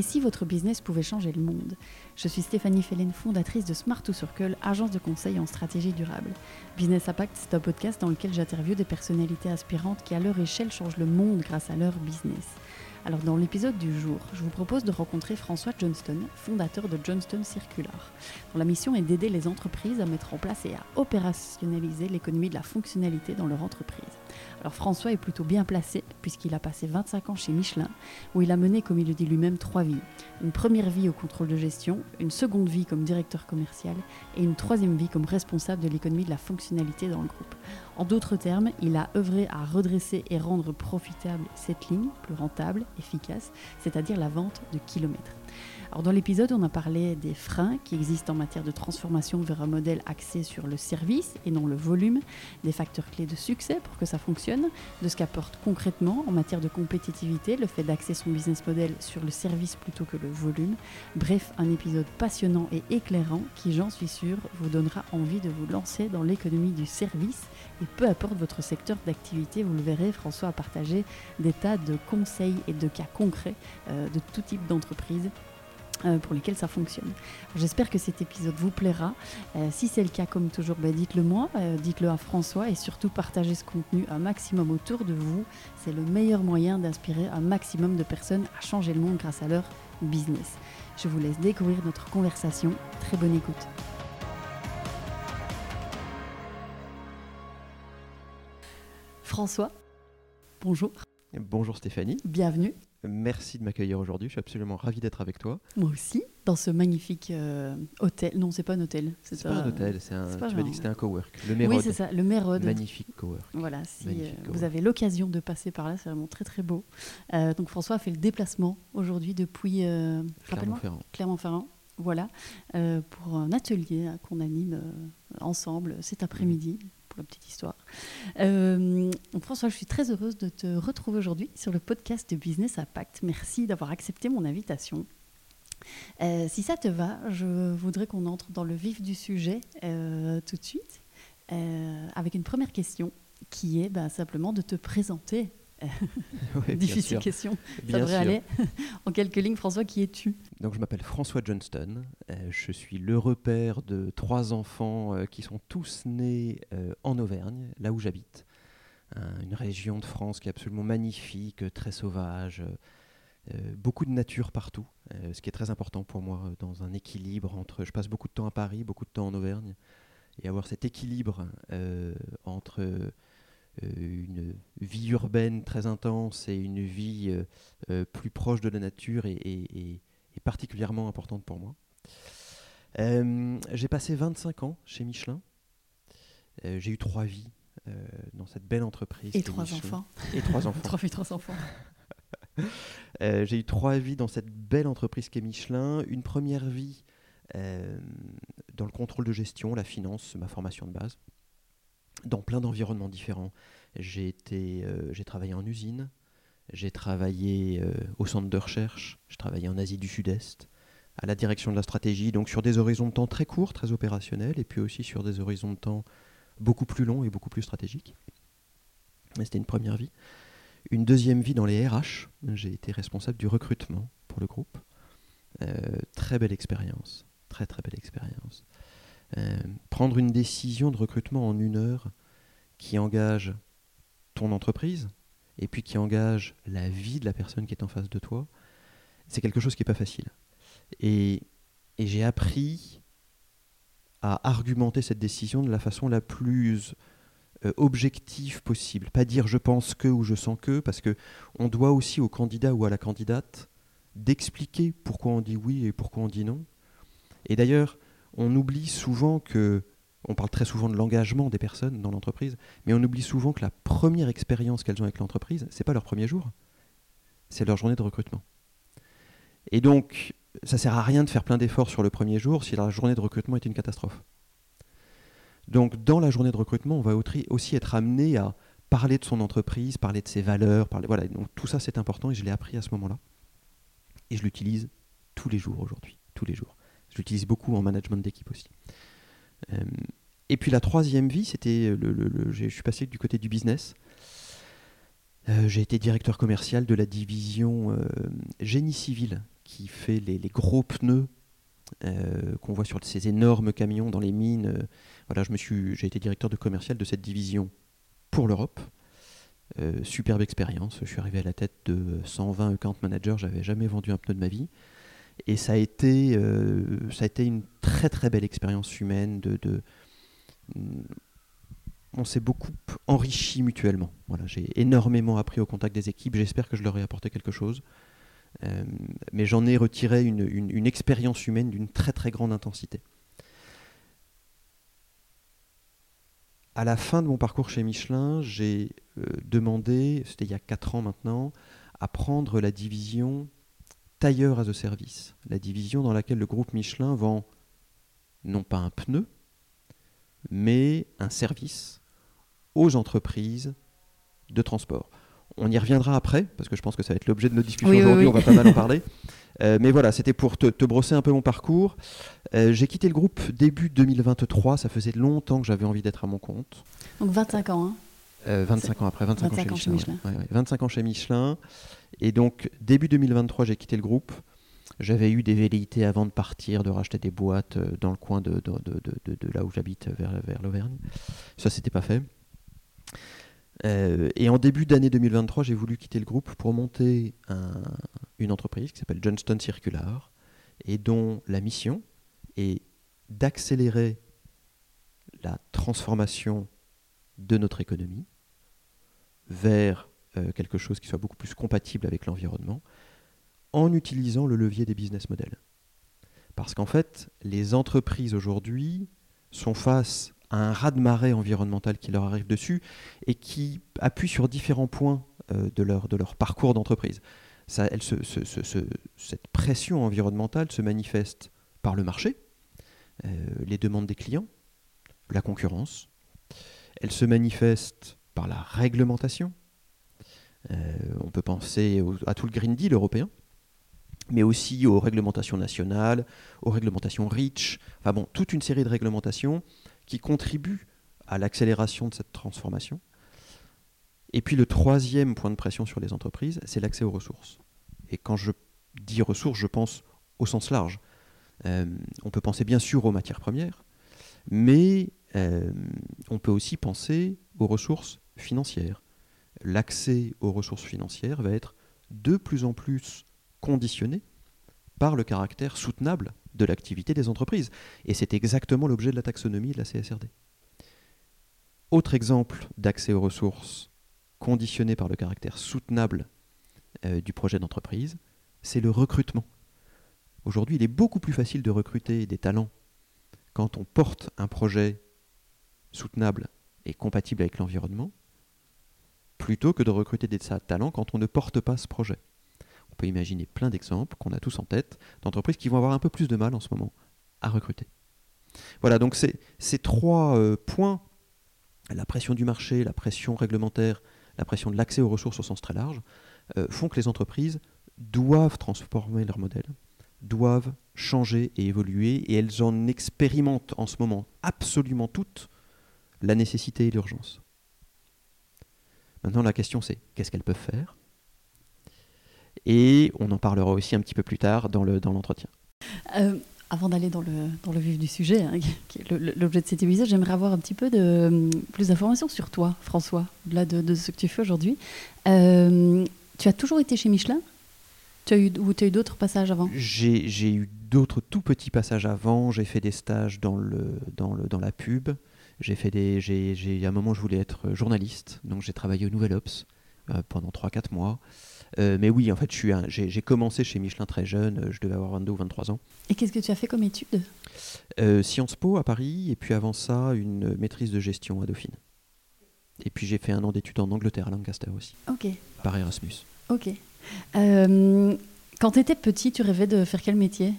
Et si votre business pouvait changer le monde? Je suis Stéphanie Fellen, fondatrice de Smart to Circle, agence de conseil en stratégie durable. Business Impact, c'est un podcast dans lequel j'interviewe des personnalités aspirantes qui, à leur échelle, changent le monde grâce à leur business. Alors dans l'épisode du jour, je vous propose de rencontrer François Johnston, fondateur de Johnston Circular, dont la mission est d'aider les entreprises à mettre en place et à opérationnaliser l'économie de la fonctionnalité dans leur entreprise. Alors François est plutôt bien placé puisqu'il a passé 25 ans chez Michelin où il a mené, comme il le dit lui-même, trois vies. Une première vie au contrôle de gestion, une seconde vie comme directeur commercial et une troisième vie comme responsable de l'économie de la fonctionnalité dans le groupe. En d'autres termes, il a œuvré à redresser et rendre profitable cette ligne, plus rentable, efficace, c'est-à-dire la vente de kilomètres. Alors dans l'épisode, on a parlé des freins qui existent en matière de transformation vers un modèle axé sur le service et non le volume, des facteurs clés de succès pour que ça fonctionne, de ce qu'apporte concrètement en matière de compétitivité le fait d'axer son business model sur le service plutôt que le volume. Bref, un épisode passionnant et éclairant qui, j'en suis sûr, vous donnera envie de vous lancer dans l'économie du service et peu importe votre secteur d'activité, vous le verrez, François a partagé des tas de conseils et de cas concrets euh, de tout type d'entreprise pour lesquels ça fonctionne. J'espère que cet épisode vous plaira. Euh, si c'est le cas, comme toujours, bah, dites-le moi, euh, dites-le à François et surtout partagez ce contenu un maximum autour de vous. C'est le meilleur moyen d'inspirer un maximum de personnes à changer le monde grâce à leur business. Je vous laisse découvrir notre conversation. Très bonne écoute. François, bonjour. Bonjour Stéphanie. Bienvenue. Merci de m'accueillir aujourd'hui. Je suis absolument ravi d'être avec toi. Moi aussi, dans ce magnifique euh, hôtel. Non, c'est pas un hôtel. C'est pas un hôtel. C'est un. Tu m'as dit que c'était un cowork. Le Mérode. Oui, c'est ça. Le Mérode. Magnifique cowork. Voilà. Si euh, vous avez l'occasion de passer par là, c'est vraiment très très beau. Euh, donc François a fait le déplacement aujourd'hui depuis Clermont-Ferrand. Clermont-Ferrand. Voilà, pour un atelier qu'on anime ensemble cet après-midi pour la petite histoire. Euh, François, je suis très heureuse de te retrouver aujourd'hui sur le podcast de Business Impact. Merci d'avoir accepté mon invitation. Euh, si ça te va, je voudrais qu'on entre dans le vif du sujet euh, tout de suite avec une première question qui est bah, simplement de te présenter Difficile question. Ça devrait aller. en quelques lignes, François, qui es-tu? Donc, je m'appelle François Johnston. Euh, je suis l'heureux père de trois enfants euh, qui sont tous nés euh, en Auvergne, là où j'habite. une région de France qui est absolument magnifique, très sauvage. beaucoup de nature partout, ce qui est très important pour moi dans un équilibre entre. Je passe beaucoup de temps à Paris, beaucoup de temps en Auvergne, et avoir cet équilibre entre une vie urbaine très intense et une vie euh, euh, plus proche de la nature est, particulièrement importante pour moi. j'ai passé 25 ans chez Michelin. j'ai eu trois vies dans cette belle entreprise. Et trois enfants. Et trois enfants. trois vies, trois enfants. j'ai eu trois vies dans cette belle entreprise qu'est Michelin. Une première vie dans le contrôle de gestion, la finance, ma formation de base dans plein d'environnements différents. Euh, j'ai travaillé en usine, j'ai travaillé euh, au centre de recherche, j'ai travaillé en Asie du Sud-Est, à la direction de la stratégie, donc sur des horizons de temps très courts, très opérationnels, et puis aussi sur des horizons de temps beaucoup plus longs et beaucoup plus stratégiques. C'était une première vie. Une deuxième vie dans les RH, j'ai été responsable du recrutement pour le groupe. Euh, très belle expérience, très très belle expérience. Euh, prendre une décision de recrutement en une heure qui engage ton entreprise et puis qui engage la vie de la personne qui est en face de toi, c'est quelque chose qui n'est pas facile. Et, j'ai appris à argumenter cette décision de la façon la plus euh, objective possible. Pas dire je pense que ou je sens que, parce que on doit aussi au candidat ou à la candidate d'expliquer pourquoi on dit oui et pourquoi on dit non. Et d'ailleurs, on oublie souvent que, on parle très souvent de l'engagement des personnes dans l'entreprise, mais on oublie souvent que la première expérience qu'elles ont avec l'entreprise, c'est pas leur premier jour, c'est leur journée de recrutement. Et donc, ça sert à rien de faire plein d'efforts sur le premier jour si la journée de recrutement est une catastrophe. Donc, dans la journée de recrutement, on va aussi être amené à parler de son entreprise, parler de ses valeurs, parler, voilà. Donc, tout ça, c'est important et je l'ai appris à ce moment-là. Et je l'utilise tous les jours aujourd'hui, tous les jours. Je l'utilise beaucoup en management d'équipe aussi. Euh, et puis la troisième vie, c'était le, je suis passé du côté du business. Euh, j'ai été directeur commercial de la division euh, génie civil, qui fait les, gros pneus qu'on voit sur ces énormes camions dans les mines. voilà, je me suis, j'ai été directeur de commercial de cette division pour l'Europe. superbe expérience. Je suis arrivé à la tête de 120 account managers. J'avais jamais vendu un pneu de ma vie. Et ça a été, ça a été une très très belle expérience humaine de on s'est beaucoup enrichi mutuellement. J'ai énormément appris au contact des équipes. J'espère que je leur ai apporté quelque chose. Euh, mais j'en ai retiré une, expérience humaine d'une très très grande intensité. À la fin de mon parcours chez Michelin, j'ai euh, demandé, c'était il y a 4 ans maintenant, à prendre la division tailleur as a service, la division dans laquelle le groupe Michelin vend non pas un pneu, mais un service aux entreprises de transport. On y reviendra après, parce que je pense que ça va être l'objet de notre discussion aujourd'hui, on va pas mal en parler. Euh, mais voilà, c'était pour te, brosser un peu mon parcours. Euh, j'ai quitté le groupe début 2023, ça faisait longtemps que j'avais envie d'être à mon compte. Donc 25 ans, hein 25 euh, ans après, 25, ans chez Michelin. 25 ans chez Michelin. Et donc, début 2023, j'ai quitté le groupe. J'avais eu des velléités avant de partir, de racheter des boîtes dans le coin de, de, de là où j'habite, vers, vers l'Auvergne. Ça, c'était pas fait. Euh, et en début d'année 2023, j'ai voulu quitter le groupe pour monter une entreprise qui s'appelle Johnston Circular et dont la mission est d'accélérer la transformation de notre économie vers euh, quelque chose qui soit beaucoup plus compatible avec l'environnement en utilisant le levier des business models. Parce qu'en fait, les entreprises aujourd'hui sont face un raz-de-marée environnemental qui leur arrive dessus et qui appuie sur différents points euh, de, leur, de leur parcours d'entreprise. cette pression environnementale se manifeste par le marché, euh, les demandes des clients, la concurrence. Elle se manifeste par la réglementation. Euh, on peut penser à tout le Green Deal européen, mais aussi aux réglementations nationales, aux réglementations REACH, enfin bon, toute une série de réglementations qui contribuent à l'accélération de cette transformation. Et puis le troisième point de pression sur les entreprises, c'est l'accès aux ressources. Et quand je dis ressources, je pense au sens large. Euh, on peut penser bien sûr aux matières premières, mais euh, on peut aussi penser aux ressources financières. L'accès aux ressources financières va être de plus en plus conditionné par le caractère soutenable de l'activité des entreprises. Et c'est exactement l'objet de la taxonomie de la CSRD. Autre exemple d'accès aux ressources conditionné par le caractère soutenable euh, du projet d'entreprise, c'est le recrutement. Aujourd'hui, il est beaucoup plus facile de recruter des talents quand on porte un projet soutenable et compatible avec l'environnement, plutôt que de recruter des talents quand on ne porte pas ce projet peut imaginer plein d'exemples qu'on a tous en tête d'entreprises qui vont avoir un peu plus de mal en ce moment à recruter. Voilà, donc ces trois euh, points, la pression du marché, la pression réglementaire, la pression de l'accès aux ressources au sens très large, euh, font que les entreprises doivent transformer leur modèle, doivent changer et évoluer, et elles en expérimentent en ce moment absolument toutes la nécessité et l'urgence. Maintenant, la question c'est qu'est-ce qu'elles peuvent faire? Et on en parlera aussi un petit peu plus tard dans l'entretien. Dans euh, avant d'aller dans le, dans le vif du sujet, hein, qui est l'objet de cet épisode, j'aimerais avoir un petit peu de, plus d'informations sur toi, François, au-delà de, ce que tu fais aujourd'hui. Euh, tu as toujours été chez Michelin? Tu as eu, Ou tu as eu d'autres passages avant? J'ai eu d'autres tout petits passages avant. J'ai fait des stages dans, le, dans, le, dans la pub. J'ai fait des, j'ai, à un moment, je voulais être journaliste, donc j'ai travaillé au Nouvel Ops euh, pendant 3-4 mois. Euh, mais oui, en fait, j'ai commencé chez Michelin très jeune, euh, je devais avoir 22 ou 23 ans. Et qu'est-ce que tu as fait comme étude? Euh, Sciences Po à Paris, et puis avant ça, une maîtrise de gestion à Dauphine. Et puis j'ai fait un an d'études en Angleterre, à Lancaster aussi. Ok. Par Erasmus. Ok. quand tu étais petit, tu rêvais de faire quel métier?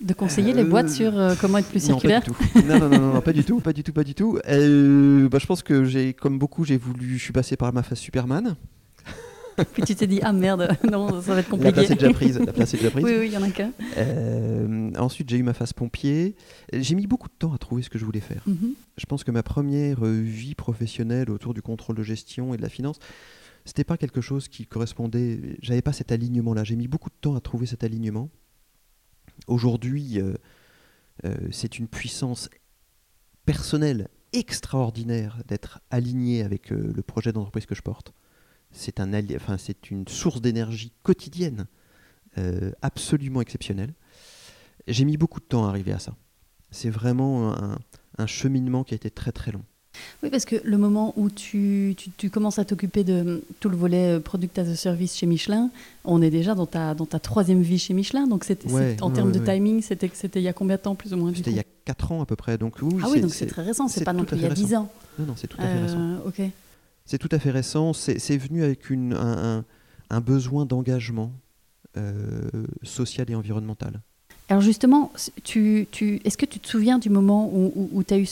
De conseiller les boîtes sur comment être plus circulaire non, pas du tout. non, non, non, pas du tout, pas du tout, pas du tout. bah, je pense que j'ai, comme beaucoup, j'ai voulu, je suis passé par ma phase Superman. Puis tu t'es dit, ah merde, non, ça va être compliqué. La place est déjà prise. La place est déjà prise. oui, oui, il y en a qu'un. Euh, ensuite, j'ai eu ma phase pompier. J'ai mis beaucoup de temps à trouver ce que je voulais faire. Mhm. Je pense que ma première vie professionnelle autour du contrôle de gestion et de la finance, c'était pas quelque chose qui correspondait. J'avais pas cet alignement-là. J'ai mis beaucoup de temps à trouver cet alignement. Aujourd'hui, euh, euh, c'est une puissance personnelle extraordinaire d'être aligné avec euh, le projet d'entreprise que je porte. C'est une source d'énergie quotidienne absolument exceptionnelle. J'ai mis beaucoup de temps à arriver à ça. C'est vraiment un cheminement qui a été très très long. Oui, parce que le moment où tu, tu, commences à t'occuper de tout le volet euh, product as a service chez Michelin, on est déjà dans ta, dans ta troisième vie chez Michelin. Donc, c'était, en termes de timing, c'était, c'était il y a combien de temps, plus ou moins C'était il y a 4 ans à peu près. Donc, oui, ah oui, donc c'est, très récent, c'est, pas non plus il y a 10 ans. Non, non, c'est tout à fait récent. Euh, ok. C'est tout à fait récent. C'est, venu avec une, un, un, besoin d'engagement euh, social et environnemental. Alors justement, tu, tu, est-ce que tu te souviens du moment où, où, où tu as eu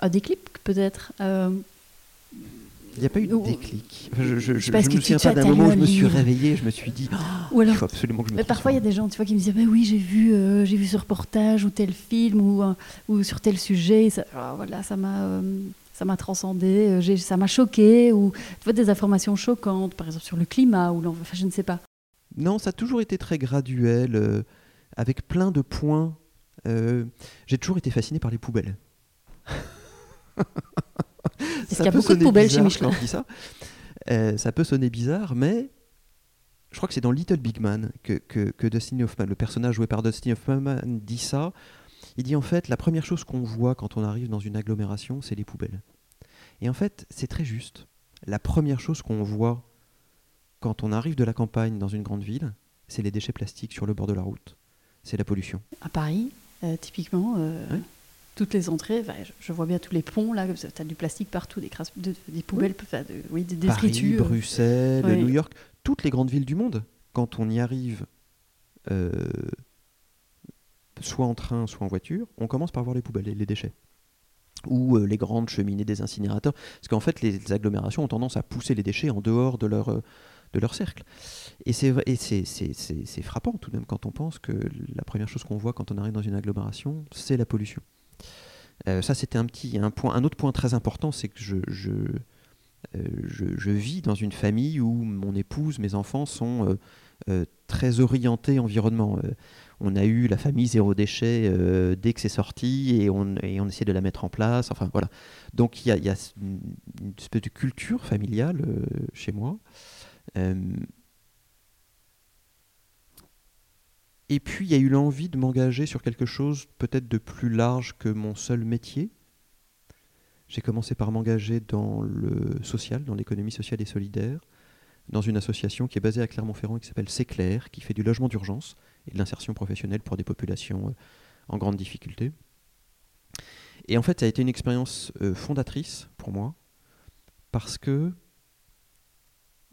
un déclic? Peut-être euh, il n'y a pas eu de déclic. je ne me souviens pas d'un moment où je me suis réveillé, je me suis dit, oh, il faut absolument que je me Parfois, il y a des gens tu vois, qui me disent, bah oui, j'ai vu, euh, j'ai vu ce reportage ou tel film ou, euh, ou sur tel sujet. Ça, oh, voilà, ça m'a, ça m'a transcendé, ça m'a choqué. Ou tu vois, des informations choquantes, par exemple sur le climat ou enfin, je ne sais pas. Non, ça a toujours été très graduel, avec plein de points. j'ai toujours été fasciné par les poubelles. Est-ce qu'il y a beaucoup de poubelles chez Michelin ça. Euh, ça peut sonner bizarre, mais je crois que c'est dans Little Big Man que, que, Dustin Hoffman, le personnage joué par Dustin Hoffman, dit ça. Il dit en fait, la première chose qu'on voit quand on arrive dans une agglomération, c'est les poubelles. Et en fait, c'est très juste. La première chose qu'on voit quand on arrive de la campagne dans une grande ville, c'est les déchets plastiques sur le bord de la route. C'est la pollution. À Paris, euh, typiquement, euh, toutes les entrées, je, vois bien tous les ponts, là, tu as du plastique partout, des, des poubelles, oui. des Paris, Bruxelles, New York, toutes les grandes villes du monde, quand on y arrive, euh, soit en train, soit en voiture, on commence par voir les poubelles, les, les déchets. Ou euh, les grandes cheminées des incinérateurs. Parce qu'en fait, les, agglomérations ont tendance à pousser les déchets en dehors de leur, euh, de leur cercle. Et c'est frappant tout de même quand on pense que la première chose qu'on voit quand on arrive dans une agglomération, c'est la pollution. Euh, ça, c'était un petit un point. Un autre point très important, c'est que je, je, euh, je, vis dans une famille où mon épouse, mes enfants sont euh, très orientés environnement. on a eu la famille zéro déchet dès que c'est sorti et on, et on essaie de la mettre en place. Enfin voilà. Donc il y a, y a, une, espèce de culture familiale chez moi. Et puis, il y a eu l'envie de m'engager sur quelque chose peut-être de plus large que mon seul métier. J'ai commencé par m'engager dans le social, dans l'économie sociale et solidaire, dans une association qui est basée à Clermont-Ferrand et qui s'appelle clair, qui fait du logement d'urgence et de l'insertion professionnelle pour des populations euh, en grande difficulté. Et en fait, ça a été une expérience euh, fondatrice pour moi, parce que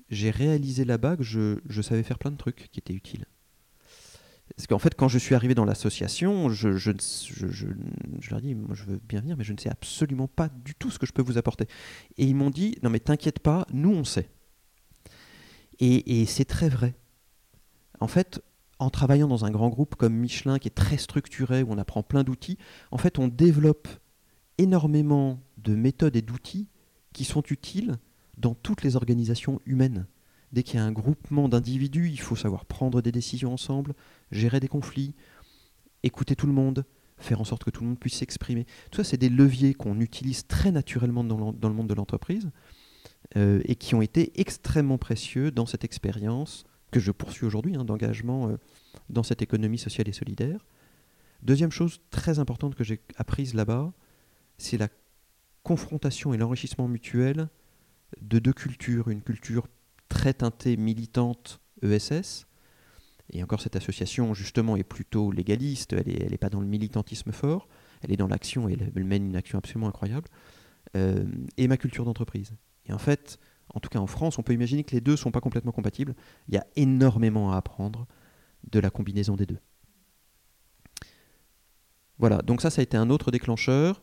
j'ai réalisé là-bas que je savais faire plein de trucs qui étaient utiles. Parce qu'en fait, quand je suis arrivé dans l'association, je, je, leur dis, moi je veux bien venir, mais je ne sais absolument pas du tout ce que je peux vous apporter. Et ils m'ont dit, non mais t'inquiète pas, nous on sait. Et c'est très vrai. En fait, en travaillant dans un grand groupe comme Michelin, qui est très structuré, où on apprend plein d'outils, en fait on développe énormément de méthodes et d'outils qui sont utiles dans toutes les organisations humaines. Dès qu'il y a un groupement d'individus, il faut savoir prendre des décisions ensemble, gérer des conflits, écouter tout le monde, faire en sorte que tout le monde puisse s'exprimer. Tout ça, c'est des leviers qu'on utilise très naturellement dans, le monde de l'entreprise euh, et qui ont été extrêmement précieux dans cette expérience que je poursuis aujourd'hui hein, d'engagement euh, dans cette économie sociale et solidaire. Deuxième chose très importante que j'ai apprise là-bas, c'est la confrontation et l'enrichissement mutuel de deux cultures, une culture très teintée militante ESS. Et encore, cette association, justement, est plutôt légaliste, elle n'est elle pas dans le militantisme fort, elle est dans l'action et elle, mène une action absolument incroyable. Euh, et ma culture d'entreprise. Et en fait, en tout cas en France, on peut imaginer que les deux ne sont pas complètement compatibles. Il y a énormément à apprendre de la combinaison des deux. Voilà, donc ça, ça a été un autre déclencheur.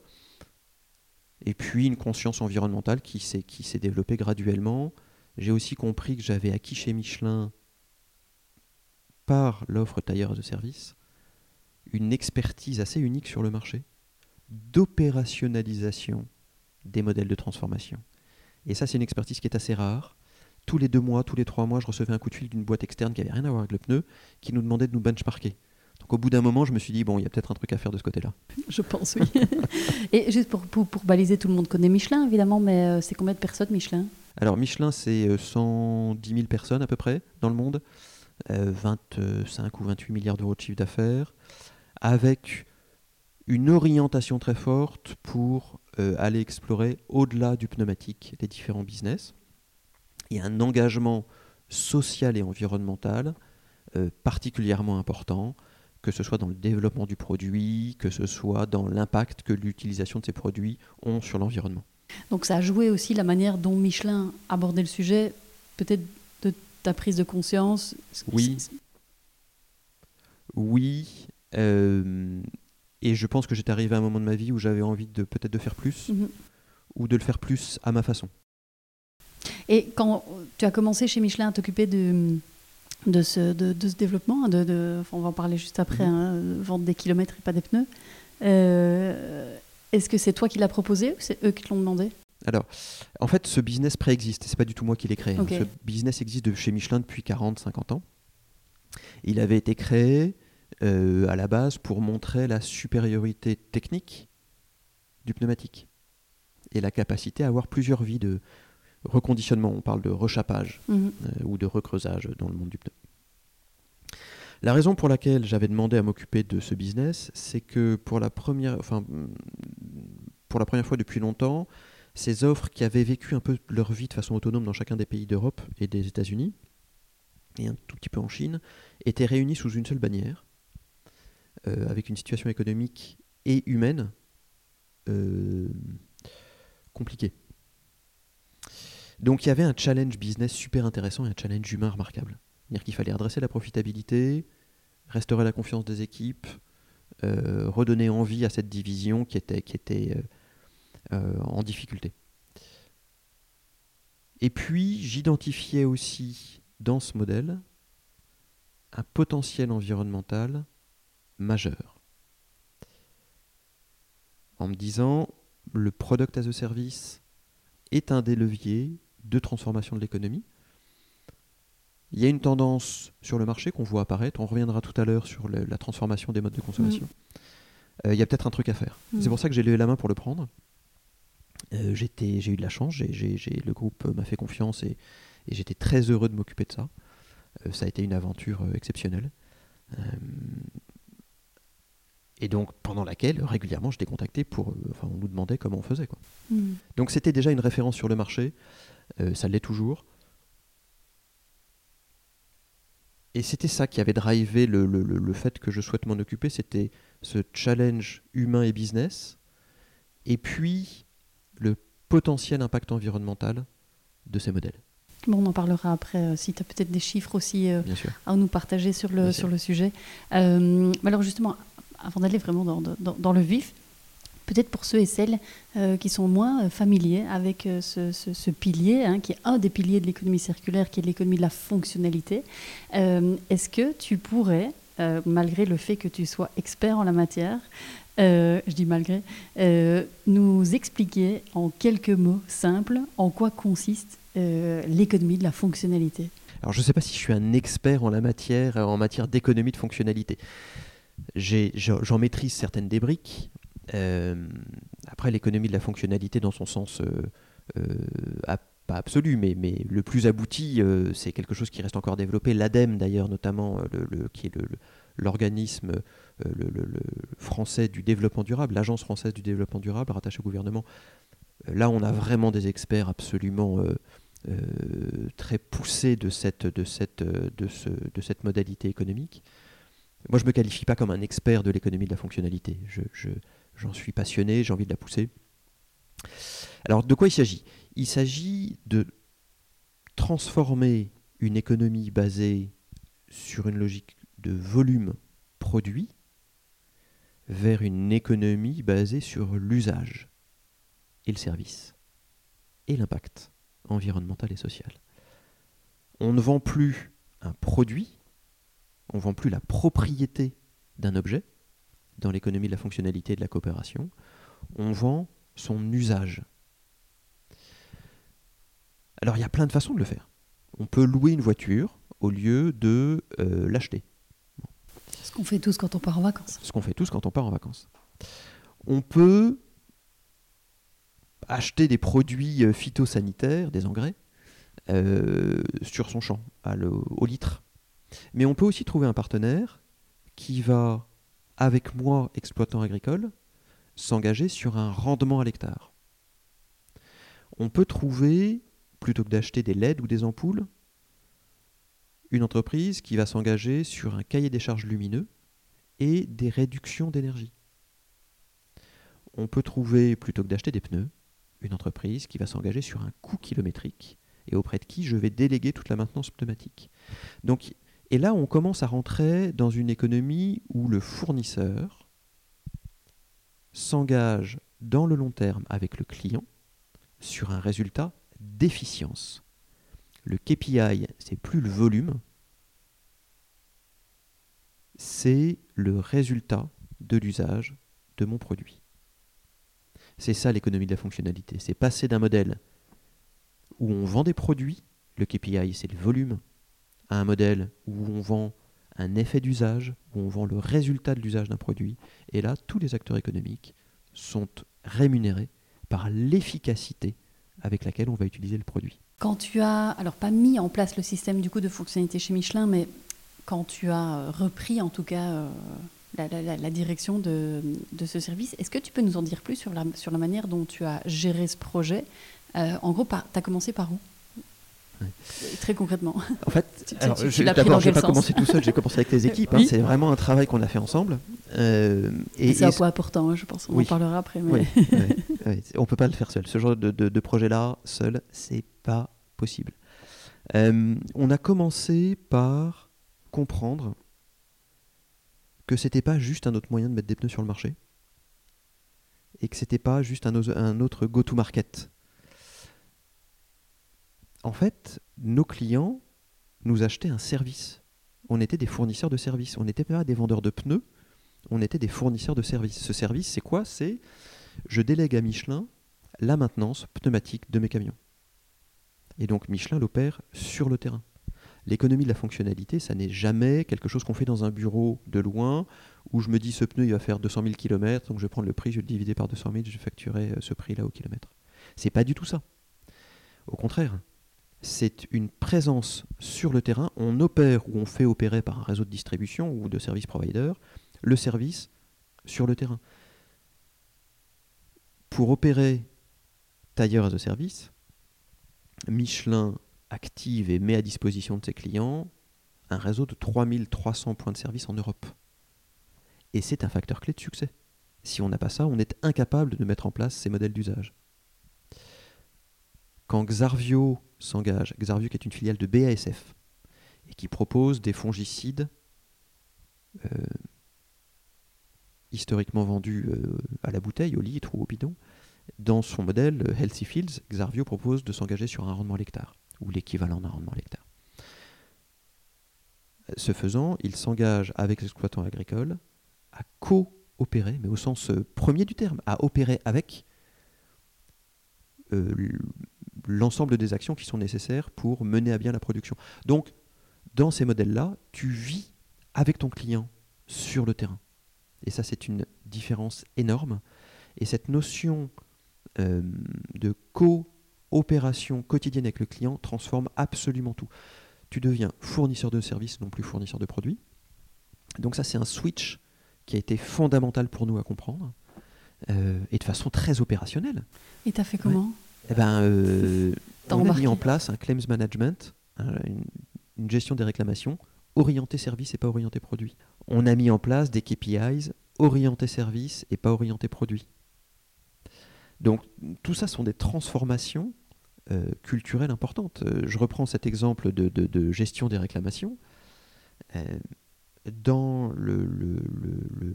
Et puis une conscience environnementale qui s'est développée graduellement. J'ai aussi compris que j'avais acquis chez Michelin, par l'offre tailleur de service, une expertise assez unique sur le marché d'opérationnalisation des modèles de transformation. Et ça, c'est une expertise qui est assez rare, tous les deux mois, tous les trois mois, je recevais un coup de fil d'une boîte externe qui avait rien à voir avec le pneu, qui nous demandait de nous benchmarker. Donc au bout d'un moment, je me suis dit, bon, il y a peut-être un truc à faire de ce côté-là. Je pense, oui. Et juste pour, pour, pour, baliser, tout le monde connaît Michelin, évidemment, mais euh, c'est combien de personnes, Michelin? Alors Michelin, c'est 110 000 personnes à peu près dans le monde, euh, 25 ou 28 milliards d'euros de chiffre d'affaires, avec une orientation très forte pour euh, aller explorer au-delà du pneumatique les différents business et un engagement social et environnemental euh, particulièrement important, que ce soit dans le développement du produit, que ce soit dans l'impact que l'utilisation de ces produits ont sur l'environnement. Donc ça a joué aussi la manière dont Michelin abordait le sujet, peut-être de ta prise de conscience Oui. Oui. Euh, et je pense que j'étais arrivé à un moment de ma vie où j'avais envie de peut-être de faire plus, Mhm. ou de le faire plus à ma façon. Et quand tu as commencé chez Michelin à t'occuper de, de, ce, de, de ce développement, de, de, enfin, on va en parler juste après, Mhm. hein, vendre des kilomètres et pas des pneus, euh, est-ce que c'est toi qui l'as proposé ou c'est eux qui te l'ont demandé? Alors, en fait, ce business préexiste. C'est pas du tout moi qui l'ai créé. hein. Ce business existe de chez Michelin depuis 40-50 ans. Il avait été créé euh, à la base pour montrer la supériorité technique du pneumatique et la capacité à avoir plusieurs vies de reconditionnement. On parle de rechappage Mhm. euh, ou de recreusage dans le monde du pneu. La raison pour laquelle j'avais demandé à m'occuper de ce business, c'est que pour la première, fois depuis longtemps, ces offres qui avaient vécu un peu leur vie de façon autonome dans chacun des pays d'Europe et des États-Unis, et un tout petit peu en Chine, étaient réunies sous une seule bannière, euh, avec une situation économique et humaine euh, compliquée. Donc il y avait un challenge business super intéressant et un challenge humain remarquable. C'est-à-dire qu'il fallait redresser la profitabilité, restaurer la confiance des équipes, euh, redonner envie à cette division qui était, euh, euh, en difficulté. Et puis j'identifiais aussi dans ce modèle un potentiel environnemental majeur. En me disant, le product as a service est un des leviers de transformation de l'économie. Il y a une tendance sur le marché qu'on voit apparaître, on reviendra tout à l'heure sur le- la transformation des modes de consommation. Euh, il y a peut-être un truc à faire. Mm. C'est pour ça que j'ai levé la main pour le prendre. Euh, j'étais- j'ai eu de la chance, j'ai- j'ai- j'ai- le groupe m'a fait confiance et, et j'étais très heureux de m'occuper de ça. Euh, ça a été une aventure exceptionnelle. Et donc, pendant laquelle, régulièrement, j'étais contacté pour. Enfin, on nous demandait comment on faisait. Quoi. Mhm. Donc, c'était déjà une référence sur le marché. ça l'est toujours. Et c'était ça qui avait drivé le, le- le- le fait que je souhaite m'en occuper. C'était ce challenge humain et business. Et puis, le potentiel impact environnemental de ces modèles, Bon, on en parlera après, euh, si tu as peut-être des chiffres aussi euh, à nous partager sur le, Bien sur sûr. le sujet. Euh, alors justement, avant d'aller vraiment dans, dans- dans le vif, peut-être pour ceux et celles euh, qui sont moins euh, familiers avec euh, ce, pilier, hein, qui est un des piliers de l'économie circulaire, qui est l'économie de la fonctionnalité, est-ce que tu pourrais, malgré le fait que tu sois expert en la matière, je dis malgré, nous expliquer en quelques mots simples en quoi consiste l'économie de la fonctionnalité? Alors, je ne sais pas si je suis un expert en la matière, en matière d'économie de fonctionnalité. J'en maîtrise certaines des briques. Euh, après, l'économie de la fonctionnalité, dans son sens, euh, euh, pas absolu, mais, le plus abouti, c'est quelque chose qui reste encore à développer. L'ADEME, d'ailleurs, notamment, qui est l'organisme français du développement durable, l'Agence française du développement durable, rattachée au gouvernement. Là, on a vraiment des experts absolument très poussés de cette, modalité économique. Moi, je ne me qualifie pas comme un expert de l'économie de la fonctionnalité. J'en suis passionné, j'ai envie de la pousser. Alors, de quoi il s'agit? Il s'agit de transformer une économie basée sur une logique de volume produit vers une économie basée sur l'usage et le service et l'impact environnemental et social. On ne vend plus un produit, on ne vend plus la propriété d'un objet dans l'économie de la fonctionnalité et de la coopération, on vend son usage. Alors il y a plein de façons de le faire. on peut louer une voiture au lieu de euh, l'acheter. Ce qu'on fait tous quand on part en vacances. Ce qu'on fait tous quand on part en vacances. On peut acheter des produits euh, phytosanitaires, des engrais, euh, sur son champ, au litre. Mais on peut aussi trouver un partenaire qui va, avec moi, exploitant agricole, s'engager sur un rendement à l'hectare. On peut trouver, plutôt que d'acheter des LED ou des ampoules, une entreprise qui va s'engager sur un cahier des charges lumineux et des réductions d'énergie. On peut trouver, plutôt que d'acheter des pneus, une entreprise qui va s'engager sur un coût kilométrique et auprès de qui je vais déléguer toute la maintenance pneumatique. Donc, et là, on commence à rentrer dans une économie où le fournisseur s'engage dans le long terme avec le client sur un résultat d'efficience. Le KPI, c'est plus le volume, c'est le résultat de l'usage de mon produit. C'est ça l'économie de la fonctionnalité. C'est passer d'un modèle où on vend des produits, le KPI c'est le volume, à un modèle où on vend un effet d'usage, où on vend le résultat de l'usage d'un produit. Et là, tous les acteurs économiques sont rémunérés par l'efficacité avec laquelle on va utiliser le produit. Quand tu as, alors pas mis en place le système du coup de fonctionnalité chez Michelin, mais quand tu as repris en tout cas euh, la, direction de, ce service. Est-ce que tu peux nous en dire plus sur la, manière dont tu as géré ce projet? Euh, En gros, tu as commencé par où? Très concrètement. En fait, d'abord, je n'ai pas commencé tout seul, j'ai commencé avec les équipes. Hein. c'est vraiment un travail qu'on a fait ensemble. Euh, et, c'est un point important, hein, je pense. On en parlera après. Mais... on ne peut pas le faire seul. Ce genre de, de, projet-là, seul, c'est pas possible. Euh, on a commencé par comprendre que c'était pas juste un autre moyen de mettre des pneus sur le marché et que c'était pas juste un, un autre go-to-market. En fait, nos clients nous achetaient un service. On était des fournisseurs de services. On n'était pas des vendeurs de pneus, on était des fournisseurs de services. Ce service, c'est quoi? C'est je délègue à Michelin la maintenance pneumatique de mes camions. Et donc Michelin l'opère sur le terrain. L'économie de la fonctionnalité, ça n'est jamais quelque chose qu'on fait dans un bureau de loin où je me dis ce pneu il va faire 200 000 km, donc je vais prendre le prix, je vais le diviser par 200 000, je vais facturer euh, ce prix-là au kilomètre. C'est pas du tout ça. Au contraire, c'est une présence sur le terrain. On opère ou on fait opérer par un réseau de distribution ou de service provider le service sur le terrain. Pour opérer tailleur as a service, Michelin active et met à disposition de ses clients un réseau de 3300 points de service en Europe. Et c'est un facteur clé de succès. Si on n'a pas ça, on est incapable de mettre en place ces modèles d'usage. Quand Xarvio s'engage, Xarvio qui est une filiale de BASF, et qui propose des fongicides euh, historiquement vendus euh, à la bouteille, au litre ou au bidon, dans son modèle Healthy Fields, Xarvio propose de s'engager sur un rendement l'hectare ou l'équivalent d'un rendement l'hectare. Ce faisant, il s'engage avec l'exploitant agricole à coopérer, mais au sens euh, premier du terme, à opérer avec euh, l'ensemble des actions qui sont nécessaires pour mener à bien la production. Donc, dans ces modèles-là, tu vis avec ton client sur le terrain. Et ça, c'est une différence énorme. Et cette notion euh, de co opération quotidienne avec le client transforme absolument tout. Tu deviens fournisseur de services, non plus fournisseur de produits. Donc ça, c'est un switch qui a été fondamental pour nous à comprendre, euh, et de façon très opérationnelle. Et tu as fait comment? Eh ben, euh, On a mis en place un claims management, une, une, gestion des réclamations, orienté service et pas orienté produit. On a mis en place des KPIs orientés service et pas orienté produit. Donc tout ça sont des transformations euh, culturelles importantes. Euh, je reprends cet exemple de, gestion des réclamations. Euh, dans le,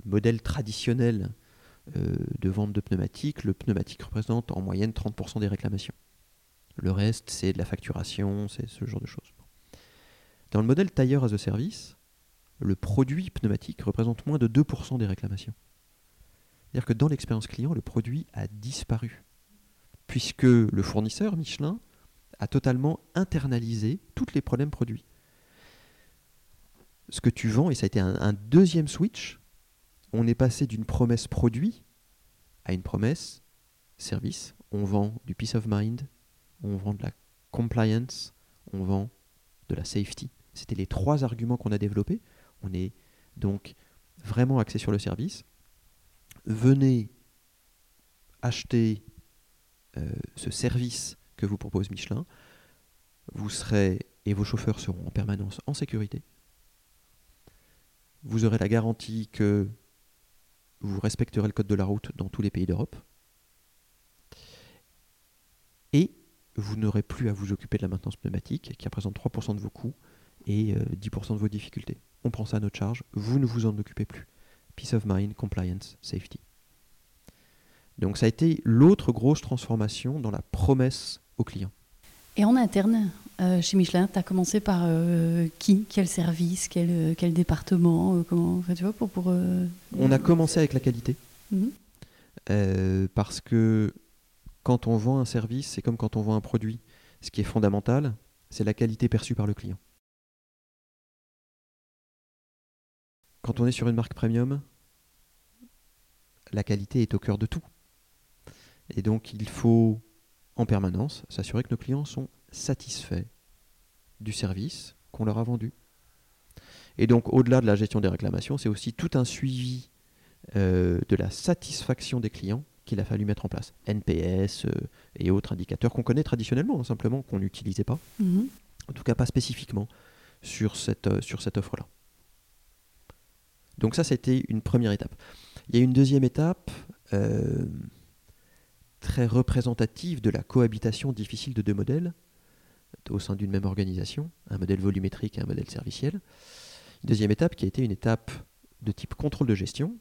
modèle traditionnel de vente de pneumatiques, le pneumatique représente en moyenne 30% des réclamations. Le reste, c'est de la facturation, c'est ce genre de choses. Dans le modèle tailleur as a service, le produit pneumatique représente moins de 2% des réclamations. C'est-à-dire que dans l'expérience client, le produit a disparu. Puisque le fournisseur, Michelin, à totalement internaliser tous les problèmes produits. Ce que tu vends, et ça a été un, un deuxième switch, on est passé d'une promesse produit à une promesse service. On vend du peace of mind, on vend de la compliance, on vend de la safety. C'était les trois arguments qu'on a développés. On est donc vraiment axé sur le service. Venez acheter euh, ce service que vous propose Michelin. Vous serez et vos chauffeurs seront en permanence en sécurité. Vous aurez la garantie que vous respecterez le code de la route dans tous les pays d'Europe. Et vous n'aurez plus à vous occuper de la maintenance pneumatique, qui représente 3% de vos coûts et 10% euh, de vos difficultés. On prend ça à notre charge, vous ne vous en occupez plus. Peace of mind, compliance, safety. Donc ça a été l'autre grosse transformation dans la promesse au client. Et en interne, euh, chez Michelin, tu as commencé par euh, qui? Quel service? Quel, quel département? Comment, tu vois, pour, pour On a commencé avec la qualité. Mhm. parce que quand on vend un service, c'est comme quand on vend un produit. Ce qui est fondamental, c'est la qualité perçue par le client. Quand on est sur une marque premium, la qualité est au cœur de tout. Et donc il faut en permanence s'assurer que nos clients sont satisfaits du service qu'on leur a vendu. Et donc au-delà de la gestion des réclamations, c'est aussi tout un suivi euh, de la satisfaction des clients qu'il a fallu mettre en place. NPS euh, et autres indicateurs qu'on connaît traditionnellement, hein, simplement qu'on n'utilisait pas. Mhm. En tout cas, pas spécifiquement sur cette, euh, sur cette offre-là. Donc ça, c'était une première étape. Il y a une deuxième étape très représentative de la cohabitation difficile de deux modèles au sein d'une même organisation, un modèle volumétrique et un modèle serviciel. Une deuxième étape qui a été une étape de type contrôle de gestion,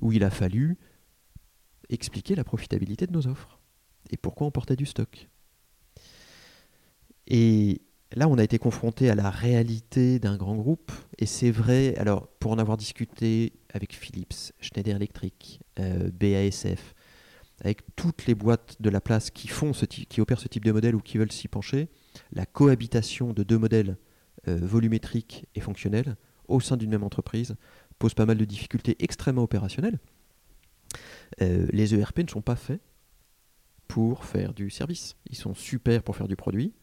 où il a fallu expliquer la profitabilité de nos offres et pourquoi on portait du stock. Et là, on a été confronté à la réalité d'un grand groupe, et c'est vrai, alors pour en avoir discuté avec Philips, Schneider Electric, euh, BASF, avec toutes les boîtes de la place qui, font ce qui opèrent ce type de modèle ou qui veulent s'y pencher, la cohabitation de deux modèles euh, volumétriques et fonctionnels au sein d'une même entreprise pose pas mal de difficultés extrêmement opérationnelles. Euh, les ERP ne sont pas faits pour faire du service. Ils sont super pour faire du produit.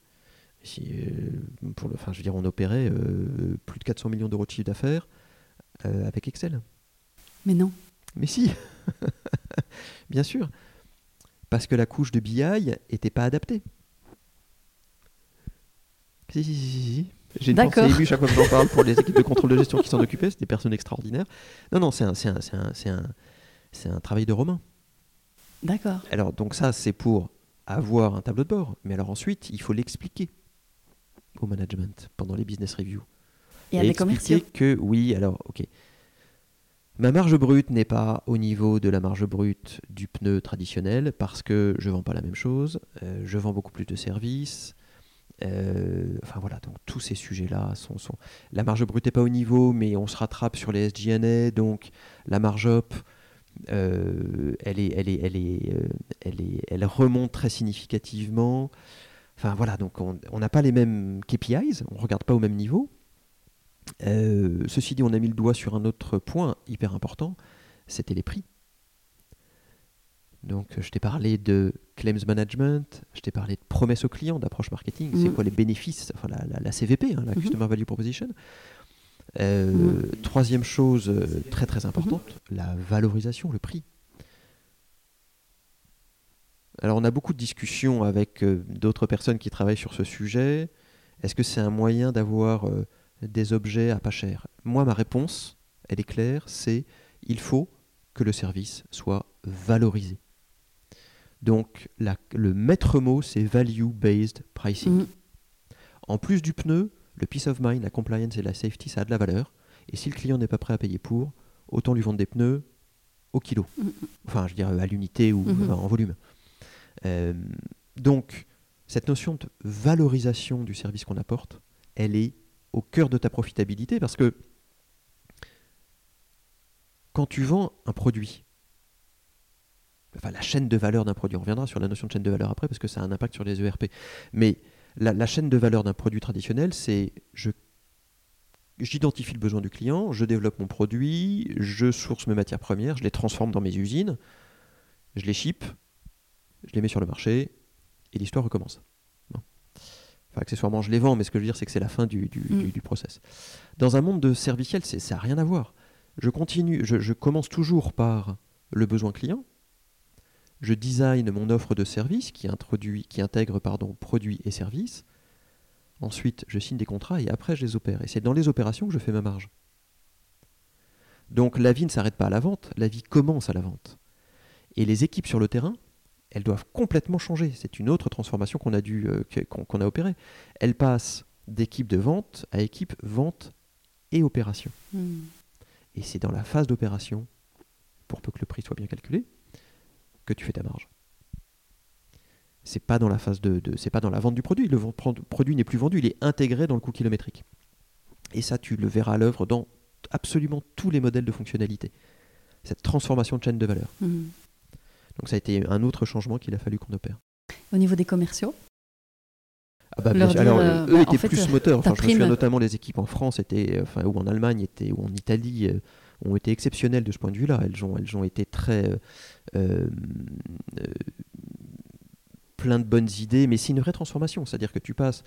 Euh, pour le, enfin, je veux dire, on opérait plus de 400 millions d'euros de chiffre d'affaires avec Excel. Mais non. Mais si, bien sûr, parce que la couche de BI n'était pas adaptée. Si, si, si, si. J'ai une pensée émue chaque fois que j'en parle pour les équipes de contrôle de gestion qui s'en occupaient, c'est des personnes extraordinaires. Non, non, c'est un, un, un, c'est un travail de romain. D'accord. Alors, donc ça, c'est pour avoir un tableau de bord. Mais alors ensuite, il faut l'expliquer au management pendant les business reviews. Et, à les commerciaux. que, oui, alors, ok. Ma marge brute n'est pas au niveau de la marge brute du pneu traditionnel parce que je vends pas la même chose, euh, je vends beaucoup plus de services. Euh, enfin voilà, donc tous ces sujets-là sont, La marge brute n'est pas au niveau, mais on se rattrape sur les SGNA, donc la marge op, euh, elle, est, elle, est, elle, est, elle, elle remonte très significativement. Enfin voilà, donc on n'a pas les mêmes KPIs, on ne regarde pas au même niveau. Euh, ceci dit, on a mis le doigt sur un autre point hyper important, c'était les prix. Donc je t'ai parlé de claims management, je t'ai parlé de promesses au client, d'approche marketing, c'est mm. quoi les bénéfices, enfin la, CVP, hein, la mm-hmm. Customer Value Proposition. Euh, mm. Troisième chose euh, très très importante, mm-hmm. la valorisation, le prix. Alors on a beaucoup de discussions avec euh, d'autres personnes qui travaillent sur ce sujet. Est-ce que c'est un moyen d'avoir des objets à pas cher Moi ma réponse, elle est claire, c'est il faut que le service soit valorisé. Donc le maître mot, c'est value-based pricing. Mm. En plus du pneu, le peace of mind, la compliance et la safety, ça a de la valeur. Et si le client n'est pas prêt à payer pour, autant lui vendre des pneus au kilo. Mm-hmm. Enfin, je veux dire à l'unité ou mm-hmm. en volume. Euh, donc, cette notion de valorisation du service qu'on apporte, elle est au cœur de ta profitabilité parce que quand tu vends un produit, enfin la chaîne de valeur d'un produit. On reviendra sur la notion de chaîne de valeur après parce que ça a un impact sur les ERP. Mais la, chaîne de valeur d'un produit traditionnel, c'est je j'identifie le besoin du client, je développe mon produit, je source mes matières premières, je les transforme dans mes usines, je les ship, je les mets sur le marché et l'histoire recommence. Enfin, accessoirement, je les vends, mais ce que je veux dire, c'est que c'est la fin du, du, Mm. du process. Dans un monde de serviciel, ça n'a rien à voir. Je continue, je, je commence toujours par le besoin client. Je design mon offre de service qui, introduit, qui intègre pardon, produits et services. Ensuite, je signe des contrats et après, je les opère. Et c'est dans les opérations que je fais ma marge. Donc la vie ne s'arrête pas à la vente, la vie commence à la vente. Et les équipes sur le terrain, elles doivent complètement changer. C'est une autre transformation qu'on a, dû, euh, qu'on qu'on a opérée. Elles passent d'équipe de vente à équipe vente et opération. Hmm. Et c'est dans la phase d'opération, pour peu que le prix soit bien calculé, que tu fais ta marge. C'est pas dans la phase de, de- c'est pas dans la vente du produit. Le produit n'est plus vendu, il est intégré dans le coût kilométrique. Et ça, tu le verras à l'œuvre dans absolument tous les modèles de fonctionnalité. Cette transformation de chaîne de valeur. Hmm. Donc ça a été un autre changement qu'il a fallu qu'on opère. Au niveau des commerciaux, Ah bah, dire, Alors, euh, eux bah, en étaient fait, plus euh, moteurs. Enfin, je me souviens prime- notamment les équipes en France étaient, enfin, ou en Allemagne étaient, ou en Italie euh, ont été exceptionnelles de ce point de vue-là. Elles ont, elles ont été très euh, euh, euh, plein de bonnes idées, mais c'est une vraie transformation. C'est-à-dire que tu passes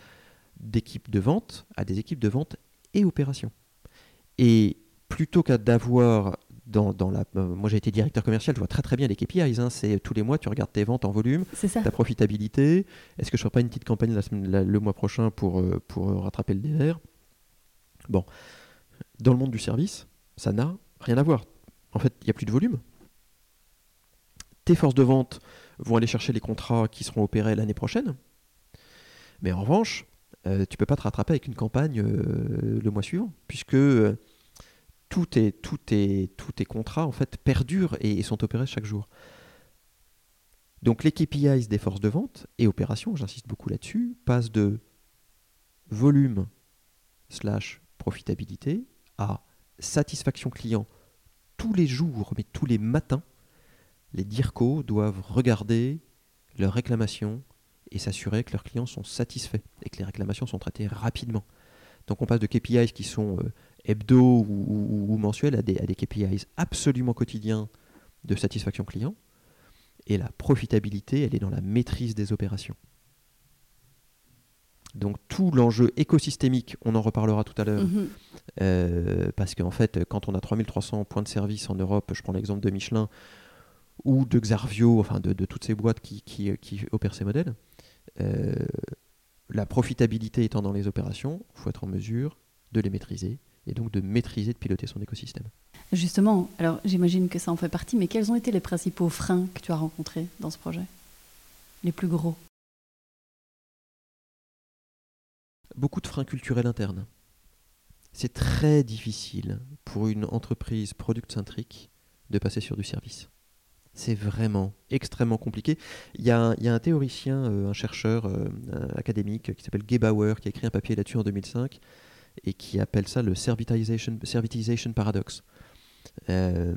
d'équipes de vente à des équipes de vente et opération. Et plutôt qu'à d'avoir dans, dans la, euh, moi j'ai été directeur commercial, je vois très très bien les KPIs. hein. c'est tous les mois tu regardes tes ventes en volume, ta profitabilité. Est-ce que je ferai pas une petite campagne la semaine- la- le mois prochain pour, euh, pour euh, rattraper le dévers Bon, dans le monde du service, ça n'a rien à voir. En fait, il n'y a plus de volume. Tes forces de vente vont aller chercher les contrats qui seront opérés l'année prochaine. Mais en revanche, euh, tu peux pas te rattraper avec une campagne euh, le mois suivant, puisque euh, tous tes, tous contrats en fait perdurent et, et sont opérés chaque jour. Donc les KPIs des forces de vente et opérations, j'insiste beaucoup là-dessus, passent de volume slash profitabilité à satisfaction client tous les jours, mais tous les matins. Les DIRCO doivent regarder leurs réclamations et s'assurer que leurs clients sont satisfaits et que les réclamations sont traitées rapidement. Donc on passe de KPIs qui sont euh, hebdo ou, ou- ou mensuels à des, à des KPIs absolument quotidiens de satisfaction client. Et la profitabilité, elle est dans la maîtrise des opérations. Donc tout l'enjeu écosystémique, on en reparlera tout à l'heure, Mhm. euh, parce qu'en fait, quand on a 3300 points de service en Europe, je prends l'exemple de Michelin ou de Xarvio, enfin de, de toutes ces boîtes qui, qui- qui opèrent ces modèles, euh, la profitabilité étant dans les opérations, il faut être en mesure de les maîtriser et donc de maîtriser, de piloter son écosystème. Justement, alors j'imagine que ça en fait partie, mais quels ont été les principaux freins que tu as rencontrés dans ce projet? Les plus gros? Beaucoup de freins culturels internes. C'est très difficile pour une entreprise product-centrique de passer sur du service. C'est vraiment extrêmement compliqué. Il y a un, il y a un théoricien, euh, un chercheur euh, académique qui s'appelle Gebauer, qui a écrit un papier là-dessus en 2005 et qui appelle ça le servitization, servitization paradox. Euh,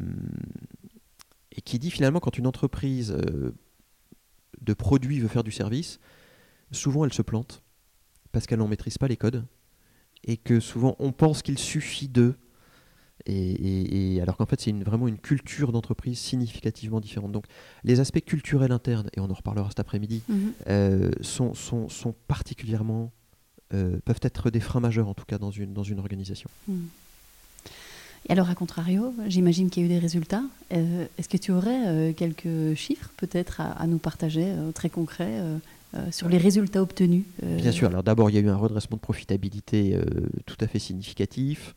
et qui dit finalement quand une entreprise euh, de produits veut faire du service, souvent elle se plante parce qu'elle n'en maîtrise pas les codes et que souvent on pense qu'il suffit d'eux. Et, et- et alors qu'en fait c'est une- vraiment une culture d'entreprise significativement différente. Donc les aspects culturels internes, et on en reparlera cet après-midi, Mhm. euh, sont, sont, sont particulièrement, euh, peuvent être des freins majeurs en tout cas dans une, dans une organisation. Mhm. Et alors, à contrario, j'imagine qu'il y a eu des résultats. Euh, Est-ce que tu aurais euh, quelques chiffres peut-être à, à nous partager, euh, très concrets, sur les résultats obtenus Bien sûr, alors d'abord il y a eu un redressement de profitabilité tout à fait significatif.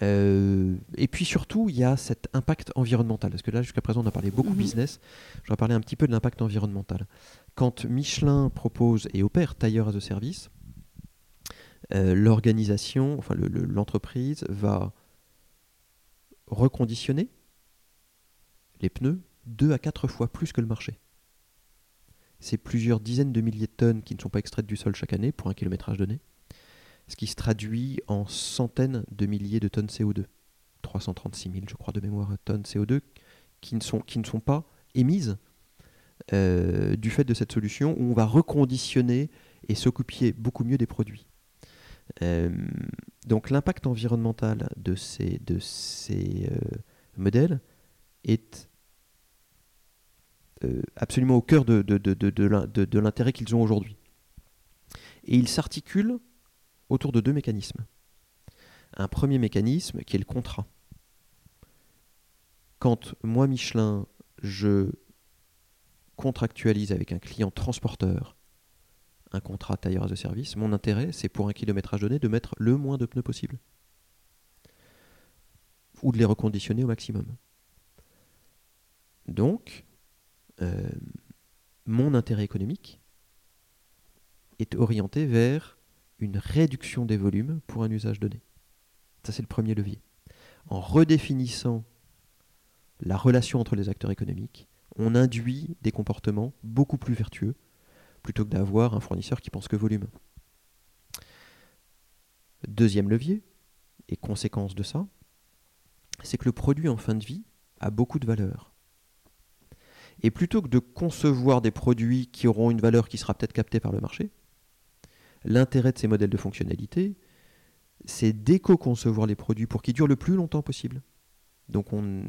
Euh, et puis surtout, il y a cet impact environnemental. Parce que là, jusqu'à présent, on a parlé beaucoup Mhm. business. Je vais parler un petit peu de l'impact environnemental. Quand Michelin propose et opère Tailleur as a Service, euh, l'organisation, enfin le- le- l'entreprise va reconditionner les pneus deux à quatre fois plus que le marché. C'est plusieurs dizaines de milliers de tonnes qui ne sont pas extraites du sol chaque année pour un kilométrage donné, ce qui se traduit en centaines de milliers de tonnes CO2. 336 000, je crois, de mémoire, tonnes CO2 qui ne sont, qui ne sont pas émises euh, du fait de cette solution où on va reconditionner et s'occuper beaucoup mieux des produits. Euh, donc l'impact environnemental de ces, de ces euh, modèles est absolument au cœur de, de, de l'intérêt qu'ils ont aujourd'hui. Et il s'articule autour de deux mécanismes. Un premier mécanisme qui est le contrat. Quand moi, Michelin, je contractualise avec un client transporteur un contrat tailleur de service, mon intérêt, c'est pour un kilométrage donné de mettre le moins de pneus possible. Ou de les reconditionner au maximum. Donc, euh, mon intérêt économique est orienté vers une réduction des volumes pour un usage donné. Ça, c'est le premier levier. En redéfinissant la relation entre les acteurs économiques, on induit des comportements beaucoup plus vertueux plutôt que d'avoir un fournisseur qui pense que volume. Deuxième levier, et conséquence de ça, c'est que le produit en fin de vie a beaucoup de valeur. Et plutôt que de concevoir des produits qui auront une valeur qui sera peut-être captée par le marché, l'intérêt de ces modèles de fonctionnalité, c'est d'éco-concevoir les produits pour qu'ils durent le plus longtemps possible. Donc on,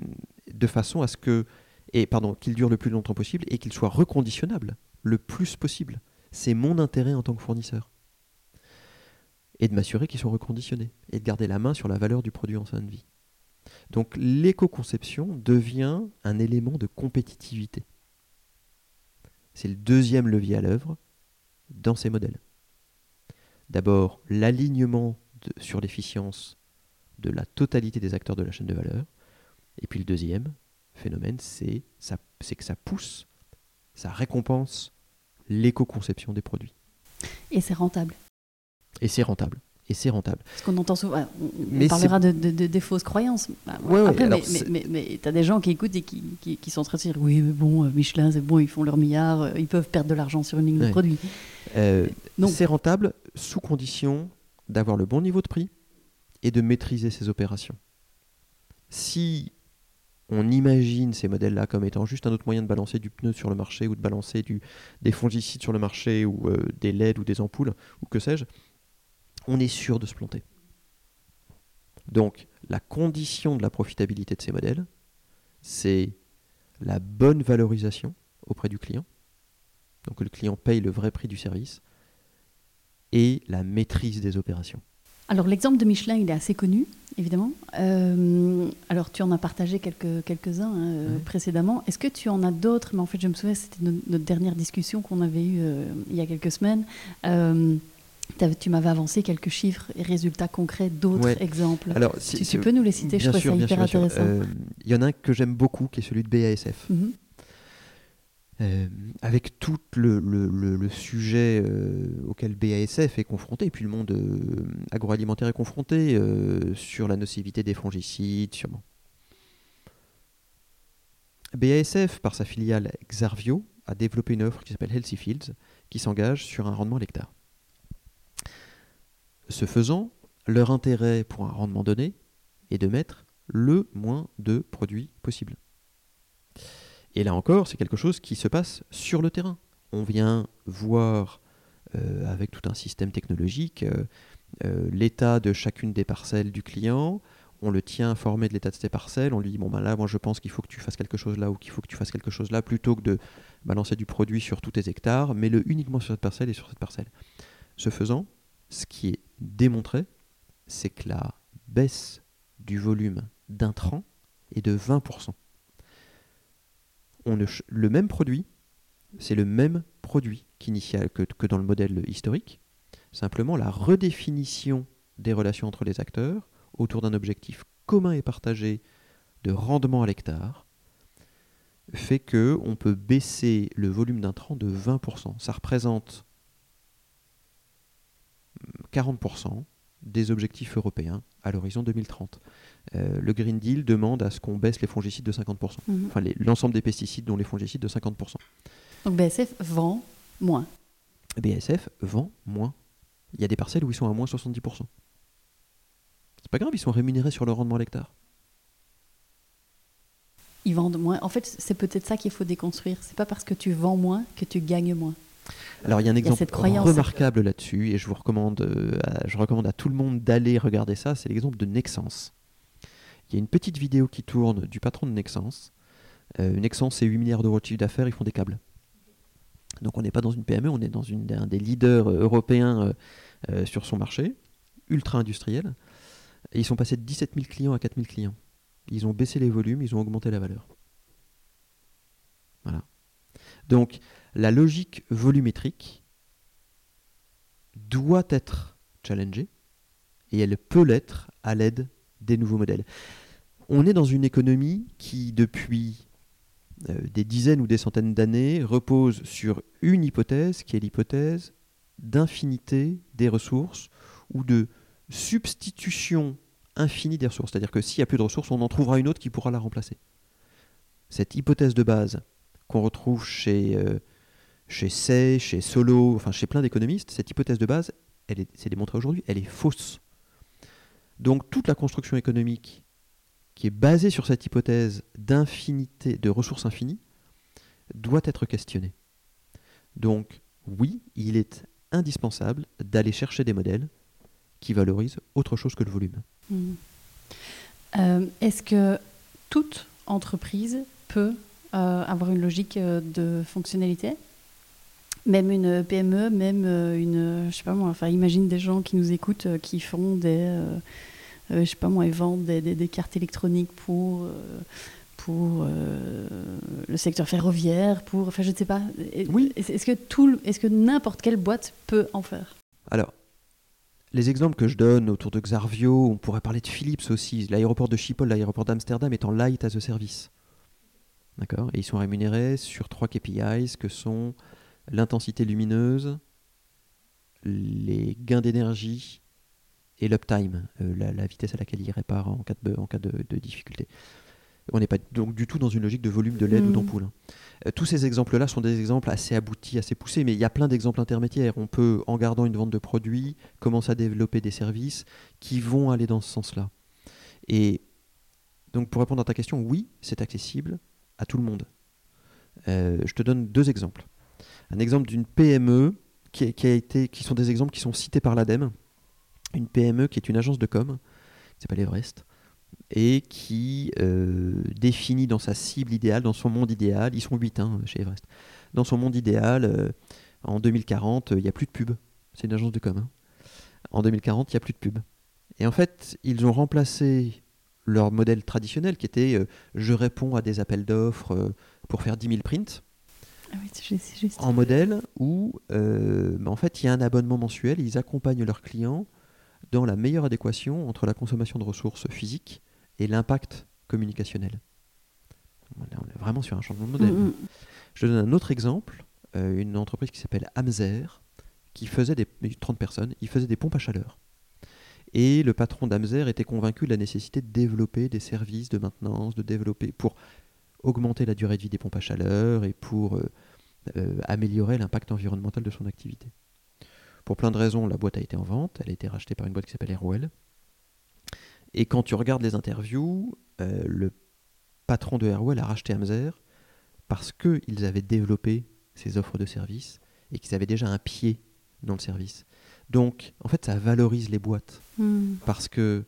de façon à ce que et pardon, qu'il dure le plus longtemps possible et qu'il soit reconditionnable le plus possible. C'est mon intérêt en tant que fournisseur. Et de m'assurer qu'ils sont reconditionnés et de garder la main sur la valeur du produit en fin de vie. Donc l'éco-conception devient un élément de compétitivité. C'est le deuxième levier à l'œuvre dans ces modèles. D'abord, l'alignement sur l'efficience de la totalité des acteurs de la chaîne de valeur. Et puis le deuxième phénomène, c'est que ça pousse, ça récompense l'éco-conception des produits. Et c'est rentable. Et c'est rentable. Et c'est rentable. Parce qu'on entend souvent, on parlera de, des fausses croyances. Bah, après, mais, mais, tu as des gens qui écoutent et qui, qui, sont de dire oui, mais bon, euh, Michelin, c'est bon, ils font leur milliard, euh, ils peuvent perdre de l'argent sur une ligne de produit. Euh, c'est rentable sous condition d'avoir le bon niveau de prix et de maîtriser ses opérations. Si on imagine ces modèles-là comme étant juste un autre moyen de balancer du pneu sur le marché ou de balancer des fongicides sur le marché ou euh, des LED ou des ampoules ou que sais-je, on est sûr de se planter. Donc la condition de la profitabilité de ces modèles, c'est la bonne valorisation auprès du client, donc que le client paye le vrai prix du service, et la maîtrise des opérations. Alors l'exemple de Michelin, il est assez connu, évidemment. Euh, alors tu en as partagé quelques, quelques-uns hein, euh, précédemment. Est-ce que tu en as d'autres? Mais en fait, je me souviens, c'était notre dernière discussion qu'on avait eue euh, il y a quelques semaines. tu m'avais avancé quelques chiffres et résultats concrets d'autres exemples. Alors, si, tu, peux nous les citer, je trouve ça hyper intéressant. Il y en a un que j'aime beaucoup, qui est celui de BASF. Euh, avec tout le, sujet euh, auquel BASF est confronté, et puis le monde euh, agroalimentaire est confronté sur la nocivité des fongicides, sûrement. BASF, par sa filiale Xarvio, a développé une offre qui s'appelle Healthy Fields, qui s'engage sur un rendement à l'hectare. Ce faisant, leur intérêt pour un rendement donné est de mettre le moins de produits possible. Et là encore, c'est quelque chose qui se passe sur le terrain. On vient voir euh, avec tout un système technologique euh, euh, l'état de chacune des parcelles du client. On le tient informé de l'état de ses parcelles. On lui dit bon ben là, moi je pense qu'il faut que tu fasses quelque chose là ou qu'il faut que tu fasses quelque chose là, plutôt que de balancer du produit sur tous tes hectares, mais le uniquement sur cette parcelle et sur cette parcelle. Ce faisant, ce qui est démontré, c'est que la baisse du volume d'intrants est de 20% le même produit, c'est le même produit qu'initial que, dans le modèle historique. Simplement, la redéfinition des relations entre les acteurs autour d'un objectif commun et partagé de rendement à l'hectare fait que on peut baisser le volume d'intrants de 20%. Ça représente 40% des objectifs européens à l'horizon 2030. Euh, le Green Deal demande à ce qu'on baisse les fongicides de 50%. Mhm. Enfin, l'ensemble des pesticides, dont les fongicides, de 50%. Donc BSF vend moins. BSF vend moins. Il y a des parcelles où ils sont à moins 70%. C'est pas grave, ils sont rémunérés sur le rendement à l'hectare. ils vendent moins. En fait, c'est peut-être ça qu'il faut déconstruire. C'est pas parce que tu vends moins que tu gagnes moins. Alors il y a un a exemple remarquable là-dessus et je vous recommande, euh, à- je recommande à tout le monde d'aller regarder ça. C'est l'exemple de Nexens. Il y a une petite vidéo qui tourne du patron de Nexens. Euh, Nexens, c'est 8 milliards d'euros de chiffre d'affaires, ils font des câbles. Donc on n'est pas dans une PME, on est dans un des leaders euh, européens euh, euh, sur son marché, ultra industriel. Ils sont passés de 17 000 clients à 4 000 clients. Ils ont baissé les volumes, ils ont augmenté la valeur. Voilà. Donc la logique volumétrique doit être challengée et elle peut l'être à l'aide des nouveaux modèles. On est dans une économie qui, depuis euh, des dizaines ou des centaines d'années, repose sur une hypothèse qui est l'hypothèse d'infinité des ressources ou de substitution infinie des ressources. C'est-à-dire que s'il n'y a plus de ressources, on en trouvera une autre qui pourra la remplacer. Cette hypothèse de base qu'on retrouve chez, euh, chez Say, Solo, enfin chez plein d'économistes, cette hypothèse de base, elle est, c'est démontré aujourd'hui, elle est fausse. Donc toute la construction économique qui est basée sur cette hypothèse d'infinité, de ressources infinies, doit être questionnée. Donc oui, il est indispensable d'aller chercher des modèles qui valorisent autre chose que le volume. Mhm. Euh, Est-ce que toute entreprise peut euh, avoir une logique euh, de fonctionnalité? Même une PME, même une, je sais pas moi, enfin imagine des gens qui nous écoutent, qui font des, je sais pas moi, ils vendent des, des- des cartes électroniques pour, euh, pour euh, le secteur ferroviaire, pour, enfin je ne sais pas. Oui. Est-ce est-ce que tout, le- est-ce que n'importe quelle boîte peut en faire? Alors, les exemples que je donne autour de Xarvio, on pourrait parler de Philips aussi. L'aéroport de Schiphol, l'aéroport d'Amsterdam est en light as a service. D'accord? Et ils sont rémunérés sur trois KPIs que sont l'intensité lumineuse, les gains d'énergie et l'uptime, euh, la, la vitesse à laquelle ils réparent en cas de, en cas de, de difficulté. On n'est pas donc du tout dans une logique de volume de LED ou Mm. d'ampoule. hein. Euh, tous ces exemples-là sont des exemples assez aboutis, assez poussés, mais il y a plein d'exemples intermédiaires. On peut, en gardant une vente de produits, commencer à développer des services qui vont aller dans ce sens-là. Et donc, pour répondre à ta question, oui, c'est accessible à tout le monde. Euh, je te donne deux exemples. Un exemple d'une PME qui, qui a été, qui sont des exemples qui sont cités par l'ADEME. Une PME qui est une agence de com, qui s'appelle Everest, et qui euh, définit dans sa cible idéale, dans son monde idéal, ils sont 8 hein, chez Everest, dans son monde idéal, euh, en 2040, euh, il n'y a plus de pub. C'est une agence de com. hein. En 2040, il n'y a plus de pub. Et en fait, ils ont remplacé leur modèle traditionnel qui était euh, je réponds à des appels d'offres euh, pour faire 10 000 prints Ah oui, juste. en modèle où euh, bah, en fait il y a un abonnement mensuel, ils accompagnent leurs clients dans la meilleure adéquation entre la consommation de ressources physiques et l'impact communicationnel. Là, on est vraiment sur un changement de modèle. Mm, mm. Je te donne un autre exemple, euh, une entreprise qui s'appelle Amzer, qui faisait des 30 personnes, il faisait des pompes à chaleur. Et le patron d'Amzer était convaincu de la nécessité de développer des services de maintenance, de développer pour augmenter la durée de vie des pompes à chaleur et pour euh, euh, améliorer l'impact environnemental de son activité. Pour plein de raisons, la boîte a été en vente, elle a été rachetée par une boîte qui s'appelle Airwell. Et quand tu regardes les interviews, euh, le patron de Airwell a racheté Amzer parce qu'ils avaient développé ces offres de services et qu'ils avaient déjà un pied dans le service. Donc, en fait, ça valorise les boîtes Mm. parce que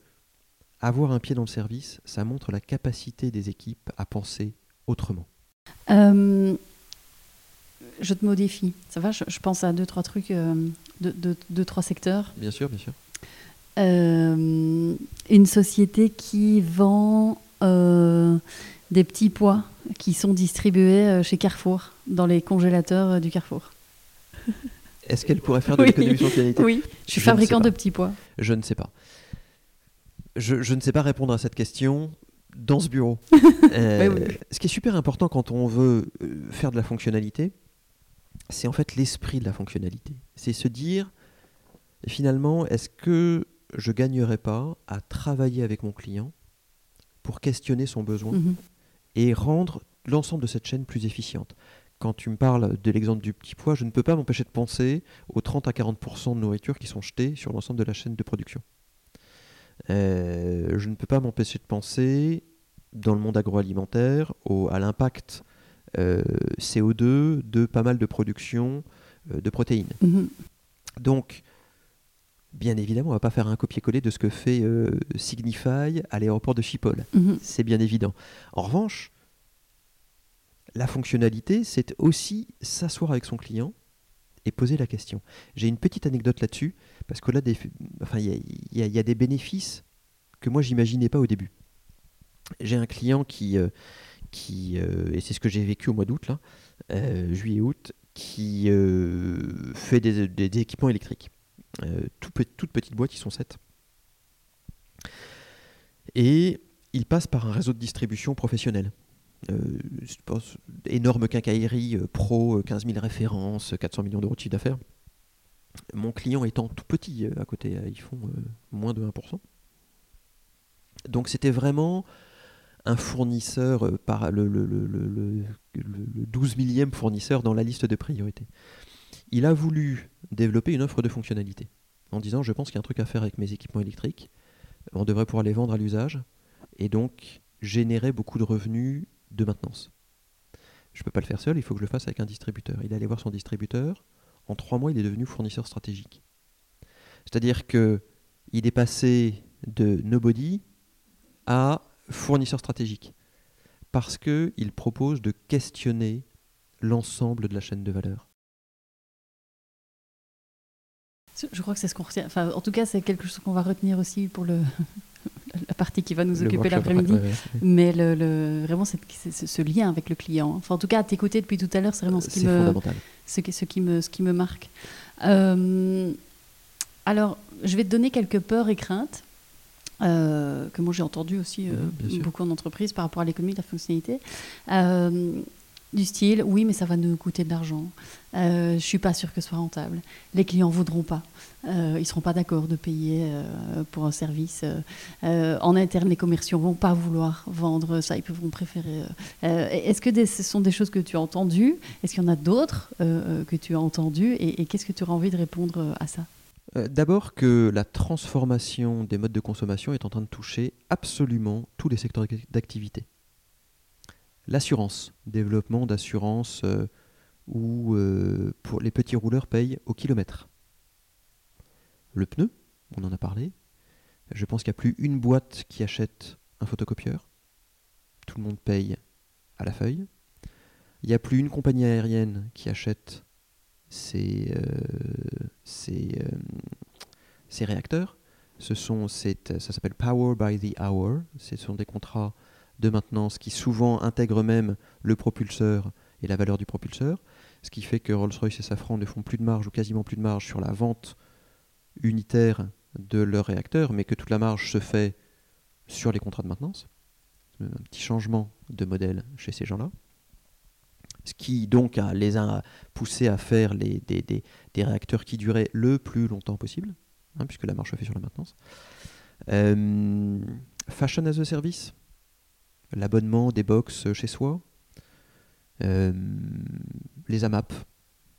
avoir un pied dans le service, ça montre la capacité des équipes à penser autrement. Euh, je te modifie. Ça va je, je pense à deux, trois trucs, euh, deux, deux- deux, trois secteurs. Bien sûr, bien sûr. Euh, une société qui vend euh, des petits pois qui sont distribués euh, chez Carrefour, dans les congélateurs du Carrefour. Est-ce qu'elle pourrait faire de Oui. l'économie spontanéité Oui, je suis Je fabricant de petits pois. Je ne sais pas. Je, je ne sais pas répondre à cette question dans ce bureau. Euh, Oui, oui. Ce qui est super important quand on veut faire de la fonctionnalité, c'est en fait l'esprit de la fonctionnalité. C'est se dire, finalement, est-ce que je gagnerais pas à travailler avec mon client pour questionner son besoin Mhm. et rendre l'ensemble de cette chaîne plus efficiente? Quand tu me parles de l'exemple du petit pois, je ne peux pas m'empêcher de penser aux 30 à 40% de nourriture qui sont jetées sur l'ensemble de la chaîne de production. Euh, je ne peux pas m'empêcher de penser dans le monde agroalimentaire au, à l'impact CO2 de pas mal de production euh, de protéines. Mhm. Donc, bien évidemment, on ne va pas faire un copier-coller de ce que fait euh, Signify à l'aéroport de Schiphol. Mhm. C'est bien évident. En revanche, la fonctionnalité, c'est aussi s'asseoir avec son client et poser la question. J'ai une petite anecdote là-dessus, parce que là, des- enfin, il y, a- il y a- il y a des bénéfices que moi, j'imaginais pas au début. J'ai un client qui, euh, euh, et c'est ce que j'ai vécu au mois d'août, là, euh, juillet-août, qui euh, fait des, équipements électriques. Toutes petites boîtes, ils sont sept. Et il passe par un réseau de distribution professionnel. Énorme quincaillerie pro, euh, 15 000 références, 400 millions d'euros de chiffre d'affaires. Mon client étant tout petit à côté, ils font moins de 1%. Donc c'était vraiment un fournisseur, euh, le 12 millième fournisseur dans la liste de priorités. Il a voulu développer une offre de fonctionnalité en disant je pense qu'il y a un truc à faire avec mes équipements électriques, on devrait pouvoir les vendre à l'usage et donc générer beaucoup de revenus de maintenance. Je ne peux pas le faire seul, il faut que je le fasse avec un distributeur. Il est allé voir son distributeur, en trois mois il est devenu fournisseur stratégique. C'est-à-dire que il est passé de nobody à fournisseur stratégique parce qu'il propose de questionner l'ensemble de la chaîne de valeur. Je crois que c'est ce qu'on retient. Enfin, en tout cas, c'est quelque chose qu'on va retenir aussi pour le, la partie qui va nous Le occuper l'après-midi. ouais, ouais, ouais. Mais le, le- vraiment, c'est ce lien avec le client. Enfin, en tout cas, à t'écouter depuis tout à l'heure, c'est vraiment ce qui, me, fondamental. ce, qui, ce, qui me, ce qui me marque. Euh, alors, je vais te donner quelques peurs et craintes euh, que moi j'ai entendues aussi euh, sûr. beaucoup en entreprise par rapport à l'économie de la fonctionnalité. Euh, du style, oui, mais ça va nous coûter de l'argent. Je suis pas sûre que ce soit rentable. Les clients voudront pas. Ils seront pas d'accord de payer pour un service. En interne, les commerciaux vont pas vouloir vendre ça. Ils vont préférer. Est-ce que des- ce sont des choses que tu as entendues? Est-ce qu'il y en a d'autres que tu as entendues? Et, et qu'est-ce que tu auras envie de répondre à ça? Euh, D'abord que la transformation des modes de consommation est en train de toucher absolument tous les secteurs d'ac- d'activité. L'assurance, développement d'assurance euh, où euh, les petits rouleurs payent au kilomètre. Le pneu, on en a parlé. Je pense qu'il n'y a plus une boîte qui achète un photocopieur. Tout le monde paye à la feuille. Il n'y a plus une compagnie aérienne qui achète euh, euh, ces réacteurs. Ce sont, ça s'appelle Power by the Hour. Ce sont des contrats de maintenance qui souvent intègrent même le propulseur et la valeur du propulseur. Ce qui fait que Rolls-Royce et Safran ne font plus de marge ou quasiment plus de marge sur la vente unitaire de leurs réacteurs, mais que toute la marge se fait sur les contrats de maintenance. Un petit changement de modèle chez ces gens-là. Ce qui donc les a poussés à faire des, réacteurs qui duraient le plus longtemps possible, hein, puisque la marche se fait sur la maintenance. Euh, fashion as a service, l'abonnement des box chez soi, Euh, les AMAP,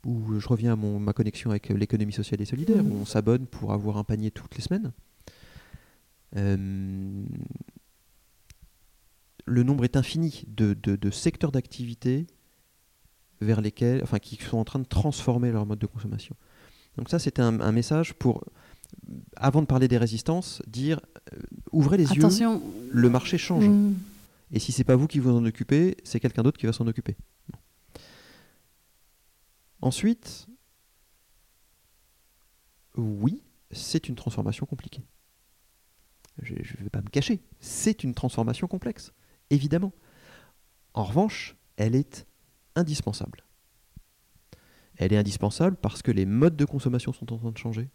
où je reviens à ma connexion avec l'économie sociale et solidaire, où on s'abonne pour avoir un panier toutes les semaines. Euh, le nombre est infini de secteurs d'activité vers lesquels, enfin, qui sont en train de transformer leur mode de consommation. Donc ça, c'était un, un message pour, avant de parler des résistances, dire euh, ouvrez les yeux, le marché change. Mm. Et si c'est pas vous qui vous en occupez, c'est quelqu'un d'autre qui va s'en occuper. Bon. Ensuite, oui, c'est une transformation compliquée. Je ne vais pas me cacher, c'est une transformation complexe, évidemment. En revanche, elle est indispensable. Elle est indispensable parce que les modes de consommation sont en train de changer,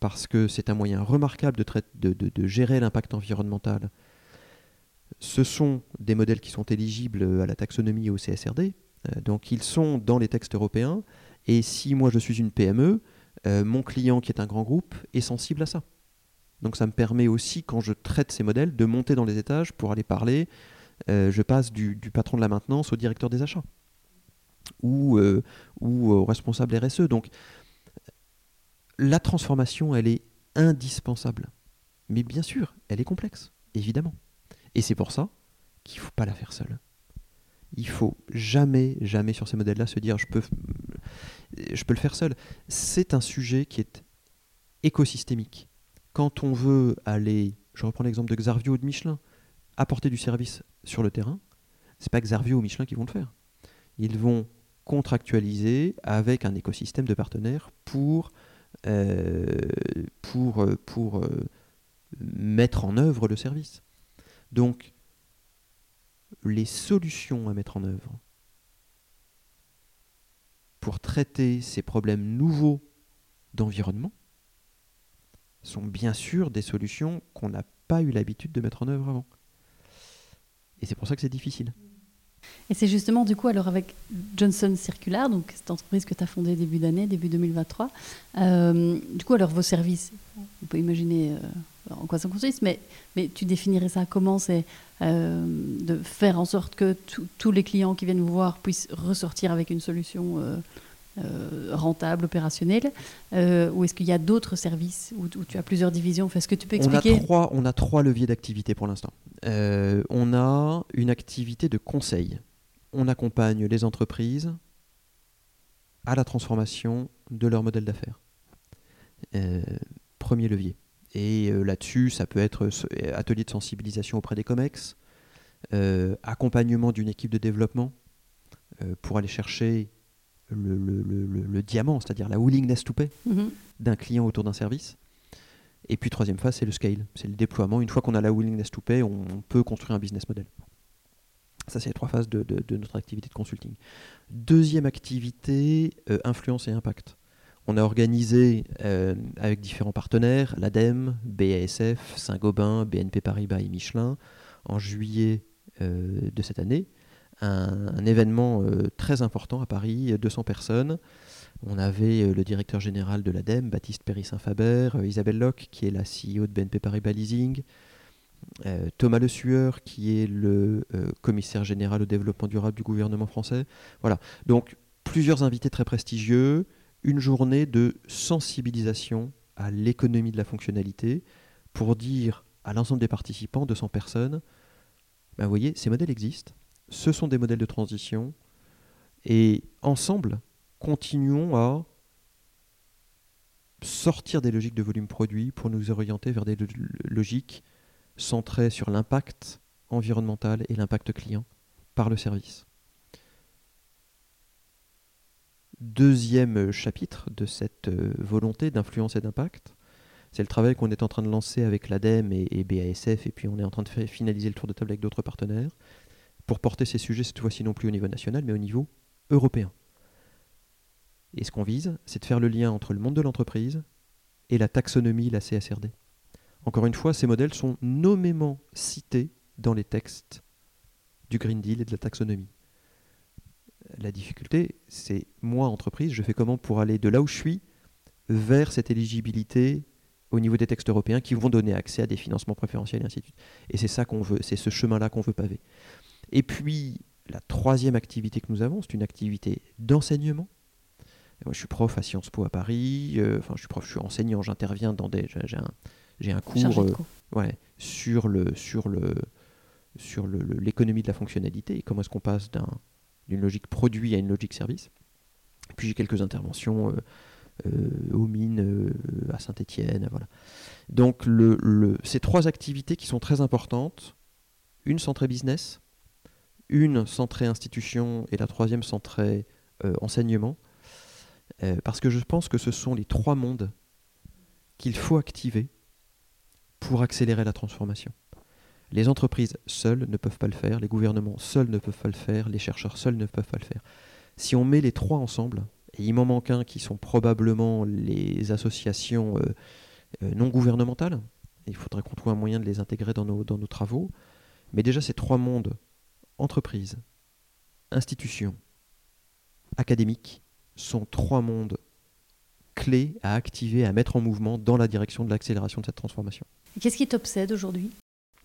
parce que c'est un moyen remarquable de, gérer l'impact environnemental ce sont des modèles qui sont éligibles à la taxonomie et au CSRD. Euh, donc ils sont dans les textes européens. Et si moi je suis une PME, euh, mon client qui est un grand groupe est sensible à ça. Donc ça me permet aussi, quand je traite ces modèles, de monter dans les étages pour aller parler. Euh, je passe du patron de la maintenance au directeur des achats ou, euh, ou au responsable RSE. Donc la transformation, elle est indispensable. Mais bien sûr, elle est complexe, évidemment. Et c'est pour ça qu'il ne faut pas la faire seule. Il faut jamais, jamais sur ces modèles-là se dire je peux, je peux le faire seul. C'est un sujet qui est écosystémique. Quand on veut aller, je reprends l'exemple de Xarvio ou de Michelin, apporter du service sur le terrain, c'est pas Xarvio ou Michelin qui vont le faire. Ils vont contractualiser avec un écosystème de partenaires pour, euh, pour, euh, pour euh, mettre en œuvre le service. Donc, les solutions à mettre en œuvre pour traiter ces problèmes nouveaux d'environnement sont bien sûr des solutions qu'on n'a pas eu l'habitude de mettre en œuvre avant. Et c'est pour ça que c'est difficile. Et c'est justement du coup, alors avec Johnson Circular, donc cette entreprise que tu as fondée début d'année, début 2023, euh, du coup, alors vos services, on peut imaginer euh, en quoi ça consiste, mais, mais tu définirais ça comment C'est euh, de faire en sorte que tous les clients qui viennent vous voir puissent ressortir avec une solution rentable, opérationnelle Ou est-ce qu'il y a d'autres services où, tu as plusieurs divisions? Est-ce que tu peux expliquer on a, trois, on a trois leviers d'activité pour l'instant. On a une activité de conseil on accompagne les entreprises à la transformation de leur modèle d'affaires. Euh, premier levier. Et euh, là-dessus, ça peut être atelier de sensibilisation auprès des COMEX, euh, accompagnement d'une équipe de développement pour aller chercher le, diamant, c'est-à-dire la willingness to pay mm-hmm. d'un client autour d'un service. Et puis troisième phase, c'est le scale, c'est le déploiement. Une fois qu'on a la willingness to pay, on peut construire un business model. Ça, c'est les trois phases de, notre activité de consulting. Deuxième activité, euh, influence et impact. On a organisé euh, avec différents partenaires, l'ADEME, BASF, Saint-Gobain, BNP Paribas et Michelin, en juillet euh, de cette année, un, événement très important à Paris, 200 personnes. On avait le directeur général de l'ADEME, Baptiste Perry-Saint-Faber, Isabelle Locke, qui est la CEO de BNP Paribas Leasing, euh, Thomas Le Sueur, qui est le euh, commissaire général au développement durable du gouvernement français. Voilà. Donc, plusieurs invités très prestigieux, une journée de sensibilisation à l'économie de la fonctionnalité pour dire à l'ensemble des participants, 200 personnes, ben, vous voyez, ces modèles existent, ce sont des modèles de transition, et ensemble, continuons à sortir des logiques de volume produit pour nous orienter vers des logiques centré sur l'impact environnemental et l'impact client par le service. Deuxième chapitre de cette euh, volonté d'influence et d'impact, c'est le travail qu'on est en train de lancer avec l'ADEME et, BASF, et puis on est en train de finaliser le tour de table avec d'autres partenaires, pour porter ces sujets cette fois-ci non plus au niveau national, mais au niveau européen. Et ce qu'on vise, c'est de faire le lien entre le monde de l'entreprise et la taxonomie, la CSRD. Encore une fois, ces modèles sont nommément cités dans les textes du Green Deal et de la taxonomie. La difficulté, c'est moi, entreprise, je fais comment pour aller de là où je suis vers cette éligibilité au niveau des textes européens qui vont donner accès à des financements préférentiels et ainsi de suite. Et c'est ça qu'on veut, c'est ce chemin-là qu'on veut paver. Et puis, la troisième activité que nous avons, c'est une activité d'enseignement. Moi, je suis prof à Sciences Po à Paris, euh, enfin, je suis prof, je suis enseignant, j'interviens dans des. J'ai un, j'ai un cours euh, ouais, sur le sur le sur l'économie de la fonctionnalité et comment est-ce qu'on passe d'une logique produit à une logique service. puis j'ai quelques interventions euh, euh, aux mines, à Saint-Étienne, voilà. Donc le, le, ces trois activités qui sont très importantes, une centrée business, une centrée institution et la troisième centrée enseignement, parce que je pense que ce sont les trois mondes qu'il faut activer pour accélérer la transformation. Les entreprises seules ne peuvent pas le faire, les gouvernements seuls ne peuvent pas le faire, les chercheurs seuls ne peuvent pas le faire. Si on met les trois ensemble, et il m'en manque un qui sont probablement les associations euh, euh, non gouvernementales, il faudrait qu'on trouve un moyen de les intégrer dans nos, dans nos travaux, mais déjà ces trois mondes, entreprises, institutions, académiques, sont trois mondes clés à activer, à mettre en mouvement dans la direction de l'accélération de cette transformation. Qu'est-ce qui t'obsède aujourd'hui?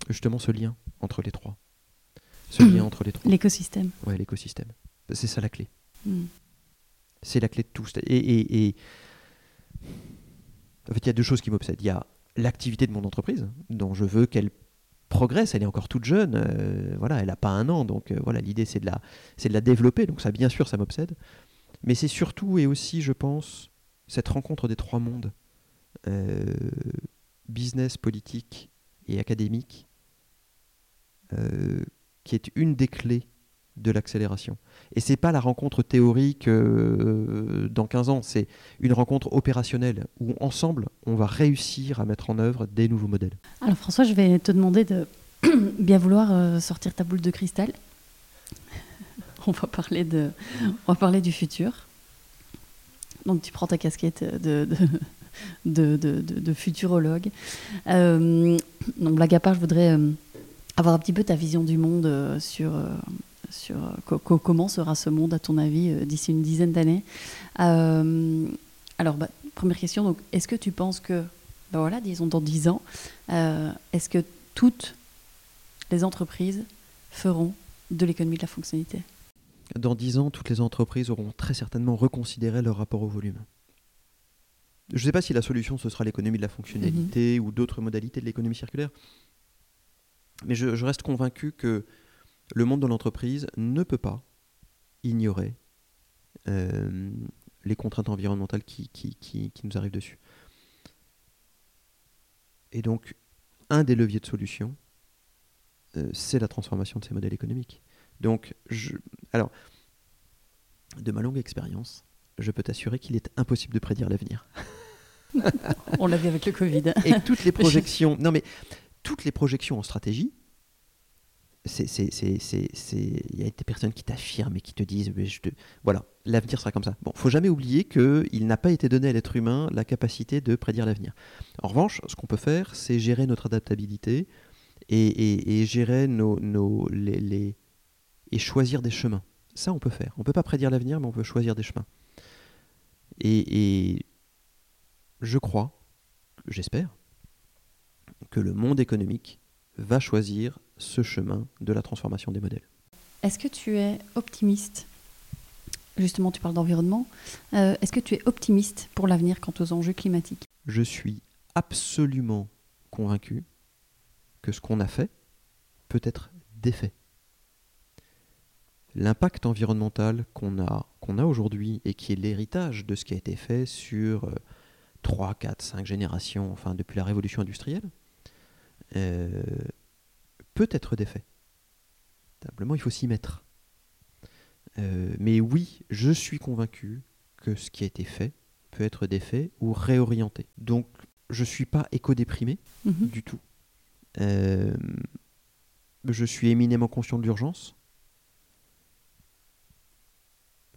Justement ce lien entre les trois. Ce lien entre les trois. L'écosystème. Ouais, l'écosystème. C'est ça la clé. Hmm. C'est la clé de tout. Et, et, en fait, il y a deux choses qui m'obsèdent. Il y a l'activité de mon entreprise, dont je veux qu'elle progresse, elle est encore toute jeune, euh, voilà, elle n'a pas un an, donc euh, voilà, l'idée c'est de, la, c'est de la développer, donc ça bien sûr ça m'obsède, mais c'est surtout et aussi je pense cette rencontre des trois mondes, euh, business, politique et académique, qui est une des clés de l'accélération. Et c'est pas la rencontre théorique dans 15 ans, c'est une rencontre opérationnelle où ensemble on va réussir à mettre en œuvre des nouveaux modèles. Alors François, je vais te demander de bien vouloir sortir ta boule de cristal. on va parler du futur. Donc tu prends ta casquette de, futurologue. Euh, donc blague à part, je voudrais avoir un petit peu ta vision du monde sur sur comment sera ce monde, à ton avis, d'ici une dizaine d'années. alors, bah, première question, est-ce que tu penses que, ben voilà, disons dans dix ans, est-ce que toutes les entreprises feront de l'économie de la fonctionnalité? Dans dix ans, toutes les entreprises auront très certainement reconsidéré leur rapport au volume. Je ne sais pas si la solution, ce sera l'économie de la fonctionnalité ou d'autres modalités de l'économie circulaire, mais je, je reste convaincu que le monde de l'entreprise ne peut pas ignorer euh, les contraintes environnementales qui, qui, nous arrivent dessus. Et donc, un des leviers de solution, euh, c'est la transformation de ces modèles économiques. Donc, je, alors, de ma longue expérience, je peux t'assurer qu'il est impossible de prédire l'avenir. On l'a vu avec le Covid. Et toutes les projections, non mais toutes les projections en stratégie, il y a des personnes qui t'affirment et qui te disent je te... voilà l'avenir sera comme ça bon faut jamais oublier que il n'a pas été donné à l'être humain la capacité de prédire l'avenir en revanche ce qu'on peut faire c'est gérer notre adaptabilité et, gérer nos, nos les, les, et choisir des chemins ça on peut faire on peut pas prédire l'avenir mais on peut choisir des chemins et, et je crois j'espère que le monde économique va choisir ce chemin de la transformation des modèles. Est-ce que tu es optimiste? Justement, tu parles d'environnement. Euh, est-ce que tu es optimiste pour l'avenir quant aux enjeux climatiques? Je suis absolument convaincu que ce qu'on a fait peut être défait. L'impact environnemental qu'on a, qu'on a aujourd'hui et qui est l'héritage de ce qui a été fait sur 3, 4, 5 générations, enfin depuis la révolution industrielle, euh, peut être défait. Simplement, il faut s'y mettre. Euh, mais oui, je suis convaincu que ce qui a été fait peut être défait ou réorienté. Donc, je ne suis pas éco-déprimé mhm. du tout. Euh, je suis éminemment conscient de l'urgence.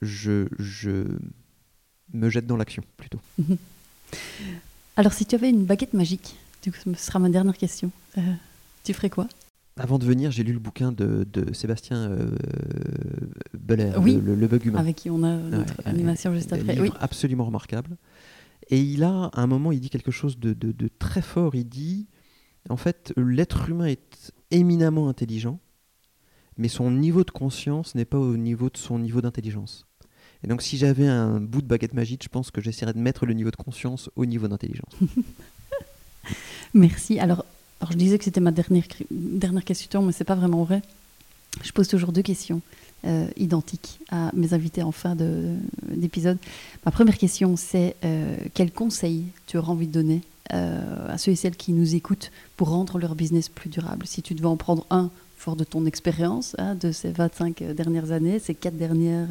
Je, je, me jette dans l'action plutôt. Alors, si tu avais une baguette magique, ce sera ma dernière question, euh, tu ferais quoi? Avant de venir, j'ai lu le bouquin de, Sébastien euh, Beller, le, le, bug humain. Avec qui on a notre animation juste après. Oui. Absolument remarquable. Et il a, à un moment, il dit quelque chose de, de très fort. Il dit, en fait, l'être humain est éminemment intelligent, mais son niveau de conscience n'est pas au niveau de son niveau d'intelligence. Et donc, si j'avais un bout de baguette magique, je pense que j'essaierais de mettre le niveau de conscience au niveau d'intelligence. Merci. Alors, je disais que c'était ma dernière, dernière question, mais ce n'est pas vraiment vrai. Je pose toujours deux questions euh, identiques à mes invités en fin d'épisode. Ma première question, c'est euh, quel conseil tu auras envie de donner euh, à ceux et celles qui nous écoutent pour rendre leur business plus durable? Si tu devais en prendre un fort de ton expérience hein, de ces 25 dernières années, ces quatre dernières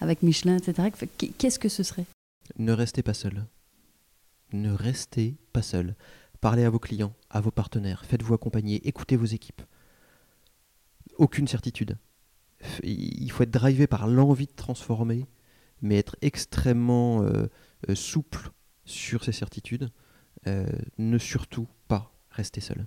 avec Michelin, etc., qu'est-ce que ce serait? Ne restez pas seul. Ne restez pas seul. Parlez à vos clients, à vos partenaires, faites-vous accompagner, écoutez vos équipes. Aucune certitude. Il faut être drivé par l'envie de transformer, mais être extrêmement euh, euh, souple sur ces certitudes. Euh, ne surtout pas rester seul.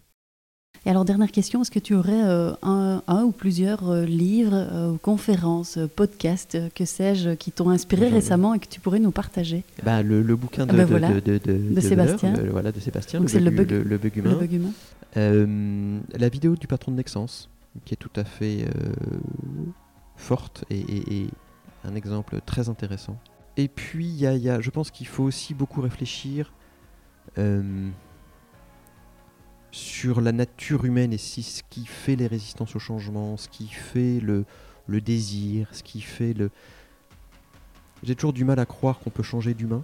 Et alors, dernière question, est-ce que tu aurais euh, un, ou plusieurs euh, livres, euh, conférences, podcasts, que sais-je, qui t'ont inspiré récemment et que tu pourrais nous partager? Bah, le, bouquin de, de, Sébastien. voilà, de Sébastien, le, bug, le, bug, humain. la vidéo du patron de Nexence, qui est tout à fait forte et, un exemple très intéressant. Et puis, y y a, je pense qu'il faut aussi beaucoup réfléchir sur la nature humaine et si ce qui fait les résistances au changement, ce qui fait le, désir, ce qui fait le... J'ai toujours du mal à croire qu'on peut changer d'humain.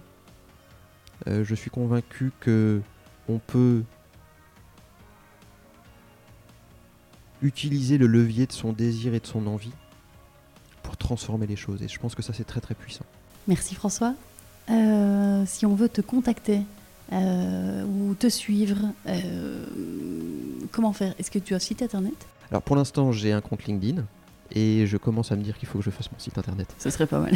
Euh, je suis convaincu que on peut utiliser le levier de son désir et de son envie pour transformer les choses. Et je pense que ça, c'est très très puissant. Merci François. Euh, si on veut te contacter euh, ou te suivre, euh, comment faire? Est-ce que tu as un site internet? Alors pour l'instant, j'ai un compte LinkedIn et je commence à me dire qu'il faut que je fasse mon site internet. Ce serait pas mal.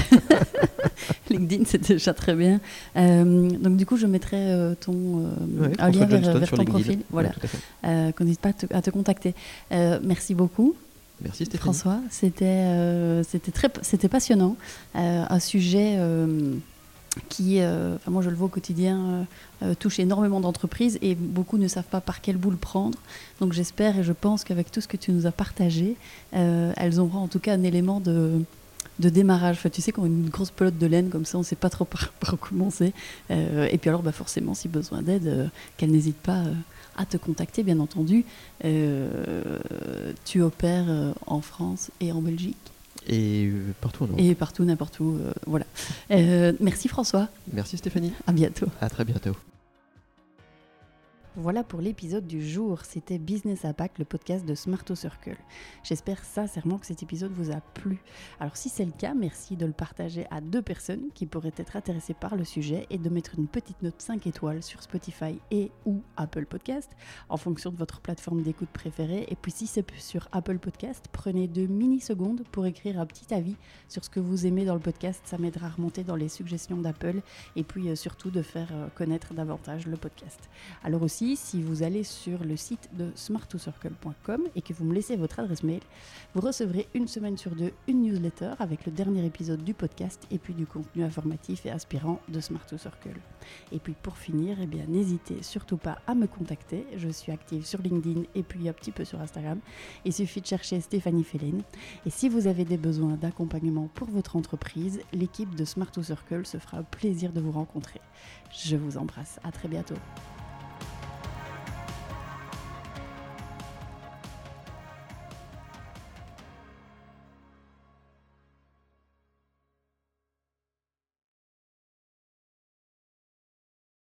LinkedIn, c'est déjà très bien. Euh, donc du coup, je mettrai euh, ton Ouais, un lien vers, ton LinkedIn. profil. Voilà. Ouais, qu'on n'hésite pas à te, à te contacter. Merci beaucoup. Merci Stéphanie. François, c'était c'était très c'était passionnant, un sujet qui, euh, moi je le vois au quotidien, euh, euh, touche énormément d'entreprises et beaucoup ne savent pas par quel bout le prendre. Donc j'espère et je pense qu'avec tout ce que tu nous as partagé, elles auront en tout cas un élément de de démarrage. Enfin, tu sais, quand une grosse pelote de laine comme ça, on ne sait pas trop par, par où commencer. Et puis alors, bah, forcément, si besoin d'aide, euh, qu'elle n'hésite pas à te contacter, bien entendu. Tu opères en France et en Belgique Et euh, partout en Europe. et partout, n'importe où. euh, voilà. Euh, merci François. Merci Stéphanie. À bientôt. À très bientôt. Voilà pour l'épisode du jour. C'était Business Impact, le podcast de Smarto Circle. J'espère sincèrement que cet épisode vous a plu. Alors si c'est le cas, merci de le partager à deux personnes qui pourraient être intéressées par le sujet et de mettre une petite note 5 étoiles sur Spotify et ou Apple Podcast en fonction de votre plateforme d'écoute préférée. Et puis si c'est sur Apple Podcast, prenez deux mini-secondes pour écrire un petit avis sur ce que vous aimez dans le podcast. Ça m'aidera à remonter dans les suggestions d'Apple et puis euh, surtout de faire euh, connaître davantage le podcast. Alors aussi, si vous allez sur le site de smart2circle.com et que vous me laissez votre adresse mail, vous recevrez une semaine sur deux une newsletter avec le dernier épisode du podcast et puis du contenu informatif et inspirant de Smart2Circle. Et puis pour finir, eh bien n'hésitez surtout pas à me contacter. Je suis active sur LinkedIn et puis un petit peu sur Instagram. Il suffit de chercher Stéphanie Félène. Et si vous avez des besoins d'accompagnement pour votre entreprise, l'équipe de Smart2Circle se fera plaisir de vous rencontrer. Je vous embrasse. À très bientôt.